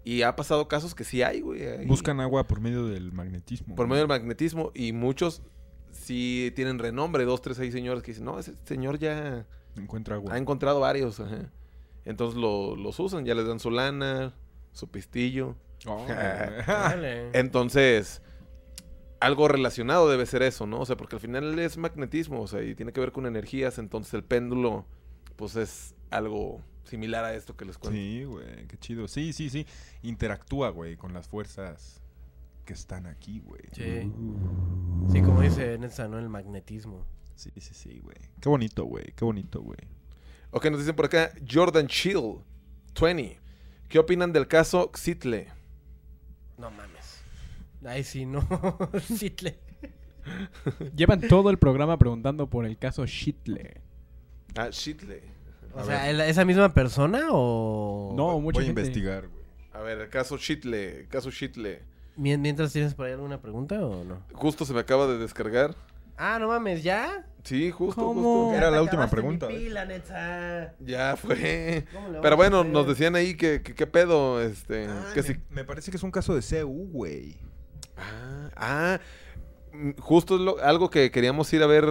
Y ha pasado casos que sí hay, güey. ahí. Buscan agua por medio del magnetismo. por güey. medio del magnetismo y muchos sí tienen renombre, dos, tres, seis señores que dicen, no, ese señor ya Encuentra agua. ha encontrado varios. ajá". Entonces lo- los usan, ya les dan su lana, su pistillo. Oh. Entonces, algo relacionado debe ser eso, ¿no? O sea, porque al final es magnetismo, o sea, y tiene que ver con energías, entonces el péndulo, pues es algo similar a esto que les cuento. Sí, güey, qué chido. Sí, sí, sí. Interactúa, güey, con las fuerzas que están aquí, güey. Sí. Sí, como dice Netza, ¿no? El magnetismo. Sí, sí, sí, güey. Qué bonito, güey. Qué bonito, güey. Ok, nos dicen por acá, Jordan Chill, 20. ¿Qué opinan del caso Xitle? No mames. Ay, sí, no. Citle. Llevan todo el programa preguntando por el caso Shitle. Ah, Xitle. O sea, ¿el- ¿esa misma persona o...? No, mucha Voy a investigar, güey. A ver, el caso Xitle, el caso Xitle. Mien- Mientras tienes por ahí alguna pregunta o no? Justo se me acaba de descargar. Ah, no mames, ¿ya? Sí, justo, ¿Cómo? justo. Era la última pregunta, pila. Ya fue. ¿Cómo le vamos Pero bueno, nos decían ahí que, qué pedo, este, Ay, que me, si me parece que es un caso de CU, güey. Ah, ah, mm, justo es lo- algo que queríamos ir a ver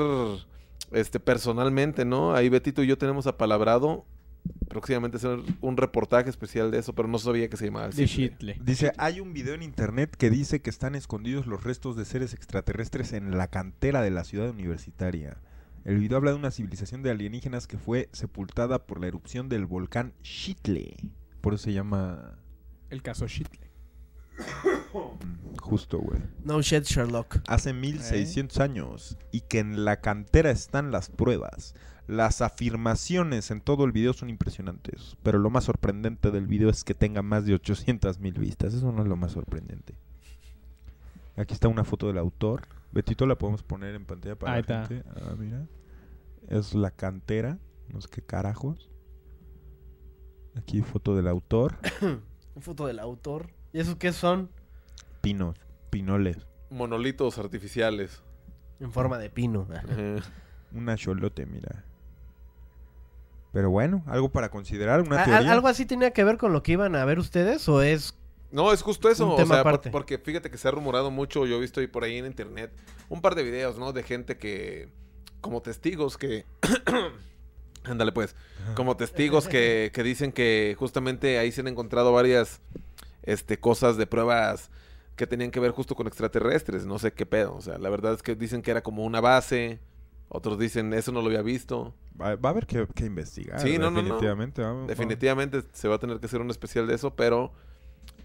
este personalmente, ¿no? Ahí Betito y yo tenemos apalabrado próximamente hacer un reportaje especial de eso, pero no sabía que se llamaba así. Dice, hay un video en internet que dice que están escondidos los restos de seres extraterrestres en la cantera de la ciudad universitaria. El video habla de una civilización de alienígenas que fue sepultada por la erupción del volcán Shitle. Por eso se llama... El caso Shitle. Justo, güey. No shit, Sherlock. Hace 1600 años. Y que en la cantera están las pruebas. Las afirmaciones en todo el video son impresionantes. Pero lo más sorprendente del video es que tenga más de 800 mil vistas. Eso no es lo más sorprendente. Aquí está una foto del autor. Betito la podemos poner en pantalla para Ahí la está. gente. Ah, mira. Es la cantera. No sé qué carajos. Aquí foto del autor. Foto del autor. ¿Y eso qué son? Pinos. Pinoles. Monolitos artificiales. En forma de pino. Una cholote, mira. Pero bueno, algo para considerar, una ¿A- a- teoría. ¿Algo así tenía que ver con lo que iban a ver ustedes o es No, es justo eso, Un o tema sea, por- porque fíjate que se ha rumorado mucho, yo he visto ahí por ahí en internet un par de videos, ¿no? De gente que, como testigos que... Ándale pues, como testigos que, que dicen que justamente ahí se han encontrado varias este, cosas de pruebas que tenían que ver justo con extraterrestres, no sé qué pedo, o sea, la verdad es que dicen que era como una base, otros dicen eso no lo había visto, Va, va a haber que, que investigar. Sí, no, no, no. definitivamente. vamos- definitivamente se va a tener que hacer un especial de eso, pero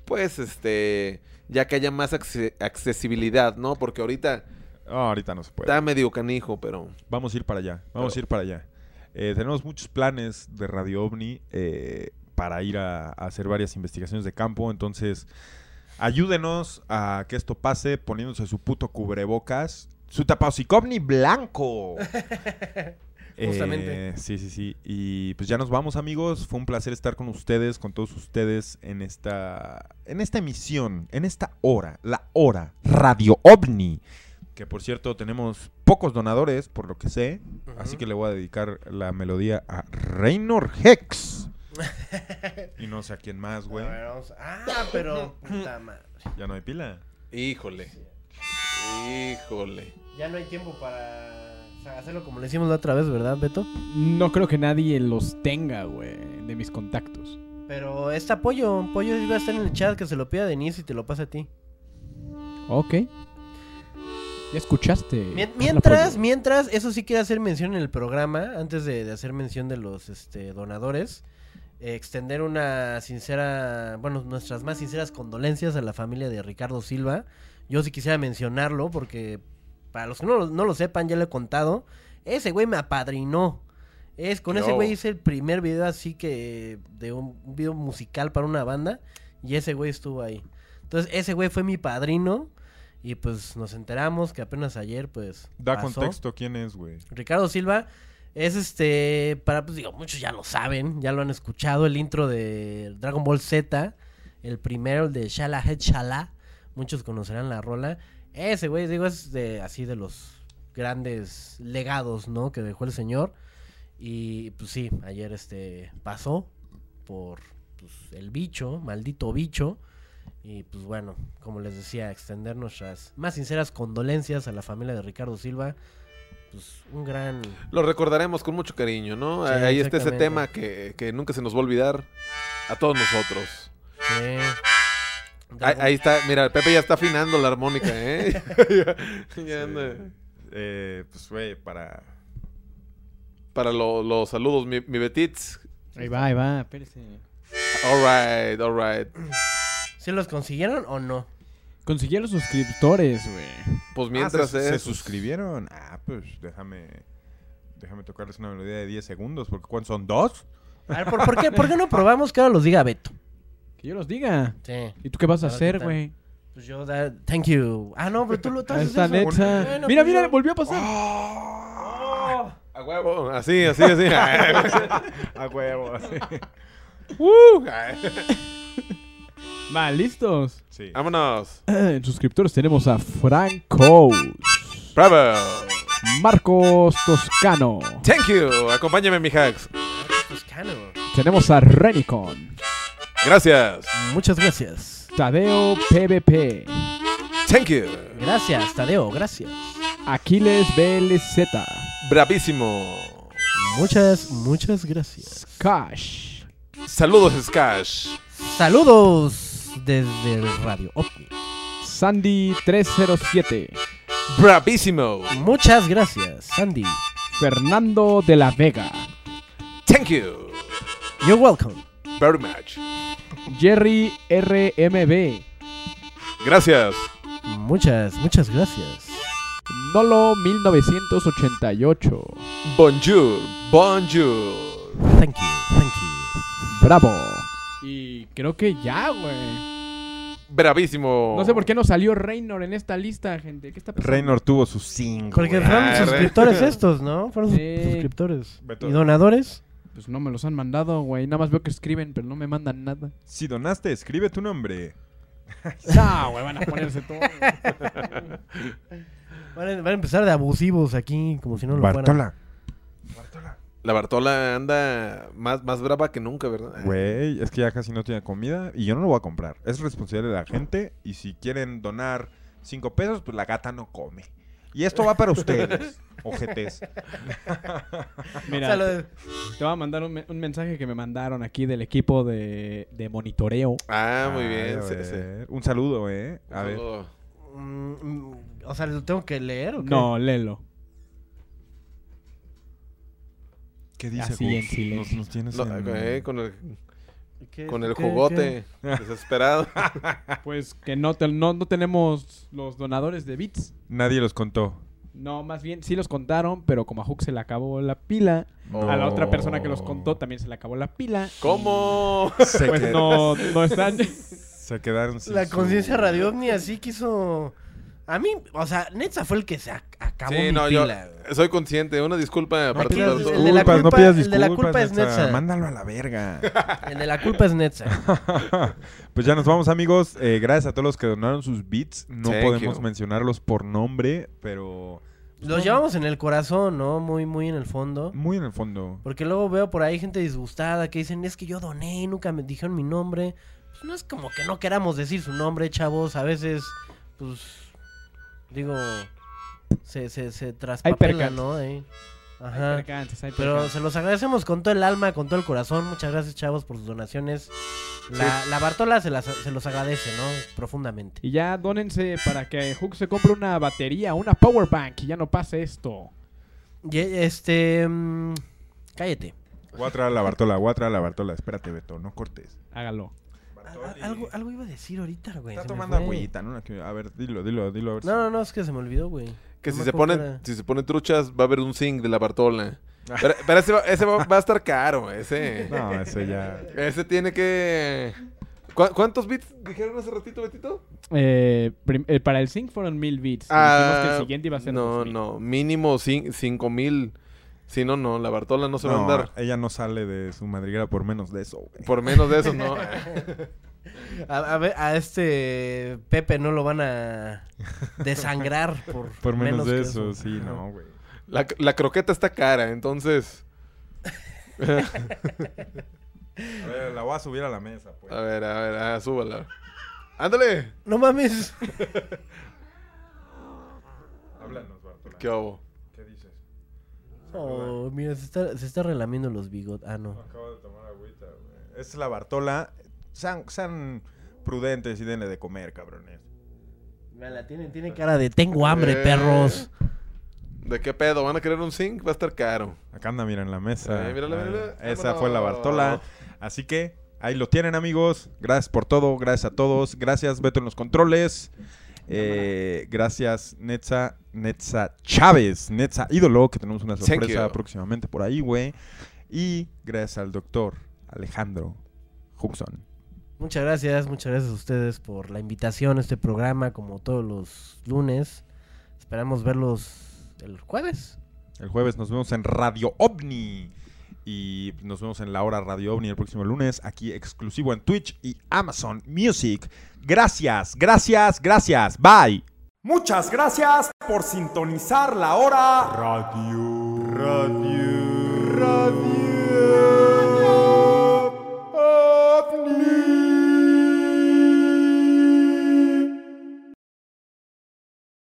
pues este, ya que haya más acce- accesibilidad, ¿no? Porque ahorita No, ahorita no se puede. está medio canijo, pero... Vamos a ir para allá. Vamos Pero- a ir para allá. Eh, tenemos muchos planes de Radio OVNI eh, para ir a, a hacer varias investigaciones de campo. Entonces, ayúdenos a que esto pase poniéndose su puto cubrebocas. Su tapausikovni blanco. Justamente. Eh, sí, sí, sí. Y pues ya nos vamos, amigos. Fue un placer estar con ustedes, con todos ustedes en esta, en esta emisión, en esta hora, la hora Radio OVNI. Que por cierto, tenemos pocos donadores, por lo que sé. Así que le voy a dedicar la melodía a Reynor Hex. y no sé a quién más, güey. A ver, vamos- Ah, pero puta madre. Ya no hay pila. Híjole. Híjole. Ya no hay tiempo para o sea, hacerlo como le hicimos la otra vez, ¿verdad, Beto? No creo que nadie los tenga, güey, de mis contactos. Pero este apoyo, Pollo iba a estar en el chat que se lo pida a Denise y te lo pasa a ti. Ok. Ya escuchaste. Mien- Mientras, mientras, eso sí quiero hacer mención en el programa, antes de, de hacer mención de los este, donadores, eh, extender una sincera, bueno, nuestras más sinceras condolencias a la familia de Ricardo Silva. Yo sí quisiera mencionarlo porque, para los que no, lo- no lo sepan, ya lo he contado, ese güey me apadrinó Es, con Yo. ese güey hice el primer video así que de un, un video musical para una banda y ese güey estuvo ahí. Entonces ese güey fue mi padrino y pues nos enteramos que apenas ayer pues Da pasó. contexto quién es, güey. Ricardo Silva es este, para pues digo, muchos ya lo saben, ya lo han escuchado, el intro de Dragon Ball Z, el primero, el de Shala Head Shala, muchos conocerán la rola. Ese güey, digo, es de así de los grandes legados, ¿no? Que dejó el señor. Y pues sí, ayer este pasó por pues, el bicho, maldito bicho. Y pues bueno, como les decía, extender nuestras más sinceras condolencias a la familia de Ricardo Silva. Pues un gran... Lo recordaremos con mucho cariño, ¿no? Sí, Ahí está ese tema que, que nunca se nos va a olvidar a todos nosotros. sí. Ahí, ahí está, mira, Pepe ya está afinando la armónica, ¿eh? ya, ya anda. Eh, pues, güey, para... Para lo- los saludos, mi, mi Betits. Ahí va, ahí va, espérese. Alright, alright. ¿Sí los consiguieron o no? Consiguieron suscriptores, güey. Pues Ah, mientras ¿se, se es- suscribieron? Ah, pues déjame... Déjame tocarles una melodía de 10 segundos, porque ¿cuántos son? ¿Dos? A ver, ¿por, por qué, ¿por qué no probamos que ahora los diga Beto? Que yo los diga. Sí. ¿Y tú qué vas a hacer, güey? Pues yo, da, thank you. Ah, no, pero tú lo tú Ahí haces está eso. Netza. Bueno, mira, pues mira, yo- volvió a pasar. A huevo, así, así, así. A huevo, sí. Uh, Va, listos. Sí. Vámonos. En suscriptores tenemos a Franco, Bravo. Marcos Toscano. Thank you. Acompáñame, mi hacks. Toscano. Tenemos a Renicon, Gracias. Muchas gracias. Tadeo PvP, Thank you. Gracias, Tadeo, gracias. Aquiles BLZ, Bravísimo. Muchas, muchas gracias. Cash, Saludos, Skash. Saludos desde el Radio OVNI. Sandy 307, Bravísimo. Muchas gracias, Sandy. Fernando de la Vega, Thank you. You're welcome. Very much. Jerry RMB, Gracias. Muchas, muchas gracias. Nolo 1988, Bonjour. Bonjour. Thank you, thank you. Bravo. Y creo que ya, güey. Bravísimo. No sé por qué no salió Reynor en esta lista, gente. ¿Qué está pasando? Reynor tuvo sus cinco. Porque fueron Ah, suscriptores estos, ¿no? Fueron Sí. suscriptores. Beto. ¿Y donadores? Pues no me los han mandado, güey. Nada más veo que escriben, pero no me mandan nada. Si donaste, escribe tu nombre. No, güey, van a ponerse todo. Van a, van a empezar de abusivos aquí, como si no lo fueran. Bartola. La Bartola anda más, más brava que nunca, ¿verdad? Güey, es que ya casi no tiene comida y yo no lo voy a comprar. Es responsabilidad de la gente y si quieren donar cinco pesos, pues la gata no come. Y esto va para ustedes, ojetes. Mira, lo de- te voy a mandar un, me- un mensaje que me mandaron aquí del equipo de, de monitoreo. Ah, muy Ay, bien. sí, sí. Un saludo, eh. A ver. Saludo. Mm, mm, o sea, ¿lo tengo que leer o qué? No, léelo. ¿Qué dice Así en silencio. Nos, nos tienes No, en- eh, con el, ¿Qué- con el qué- jugote. Desesperado. Pues que no, te- no, no tenemos los donadores de bits. Nadie los contó. No, más bien sí los contaron, pero como a Hook se le acabó la pila, a la otra persona que los contó también se le acabó la pila. ¿Cómo? Se, Pues qued- no, no están. se quedaron sin La su- conciencia radio ovni así quiso... A mí, o sea, Netza fue el que se Sí, mi no, yo güey. soy consciente. Una disculpa para pidas todos. el de la Disculpas, no culpa- pidas el de la disculpas, culpa es Netza. Mándalo a la verga. El de la culpa es Netza. pues ya nos vamos, amigos. Eh, gracias a todos los que donaron sus beats. No Thank podemos you. mencionarlos por nombre, pero Los llevamos en el corazón, ¿no? Muy, muy en el fondo. muy en el fondo. Porque luego veo por ahí gente disgustada que dicen, es que yo doné y nunca me dijeron mi nombre. Pues no es como que no queramos decir su nombre, chavos. A veces, pues, digo, se, se, se traspapela. ¿no? Hay Ajá. hay Pero se los agradecemos con todo el alma, con todo el corazón. Muchas gracias, chavos, por sus donaciones. La, la Bartola se, las- se los agradece, ¿no? Profundamente. Y ya dónense para que Hook se compre una batería, una power bank y ya no pase esto. Y, este... mm, cállate. Voy a traer a la Bartola, voy a traer a la Bartola. Espérate, Beto, no cortes. Hágalo. Algo, algo iba a decir ahorita, güey. Está tomando agüita, ¿no? A ver, dilo, dilo, dilo. A ver No, no, no, es que se me olvidó, güey. Que No si se ponen, si se ponen truchas, va a haber un zinc de la Bartola. Pero, pero ese, va, ese va, va a estar caro, ese. No, ese ya. Ese tiene que... ¿Cu- ¿Cuántos bits dijeron hace ratito, Betito? Eh, eh, para el Sync fueron mil bits. dijimos que el siguiente iba a ser Ah, No, 2000. no, mínimo cin- cinco mil. Si no, no, la Bartola no se va a andar. ella no sale de su madriguera por menos de eso, güey. Por menos de eso, no. A, a ver, a este Pepe no lo van a desangrar por, Por menos, de que eso, sí, Ajá. no, güey. La, la croqueta está cara, entonces... A ver, la voy a subir a la mesa, pues. A ver, a ver, ah, súbala. ¡Ándale! No mames. Háblanos, Bartola. ¿Qué hago? ¿Qué dices? Oh, mira, se está, se está relamiendo los bigotes. Ah, no. Acabo de tomar agüita, güey. Es la Bartola. Sean, sean prudentes y denle de comer, cabrones. Mira, tiene, tiene cara de tengo hambre, Eh. perros. ¿De qué pedo? ¿Van a querer un zinc? Va a estar caro. Acá anda, mira, en la mesa. Eh, mírala, Ah, mírala. Esa fue la. Bartola. Así que ahí lo tienen, amigos. Gracias por todo. Gracias a todos. Gracias, Beto, en los controles. Eh, gracias, Netza, Netza Chávez, Netza Ídolo, que tenemos una Thank sorpresa you. próximamente por ahí, güey. Y gracias al doctor Alejandro Hubson. Muchas gracias, muchas gracias a ustedes por la invitación a este programa, como todos los lunes. Esperamos verlos el jueves. El jueves nos vemos en Radio OVNI. Y nos vemos en la hora Radio OVNI el próximo lunes, aquí exclusivo en Twitch y Amazon Music. Gracias, gracias, gracias. Bye. Muchas gracias por sintonizar la hora Radio. Radio. Radio.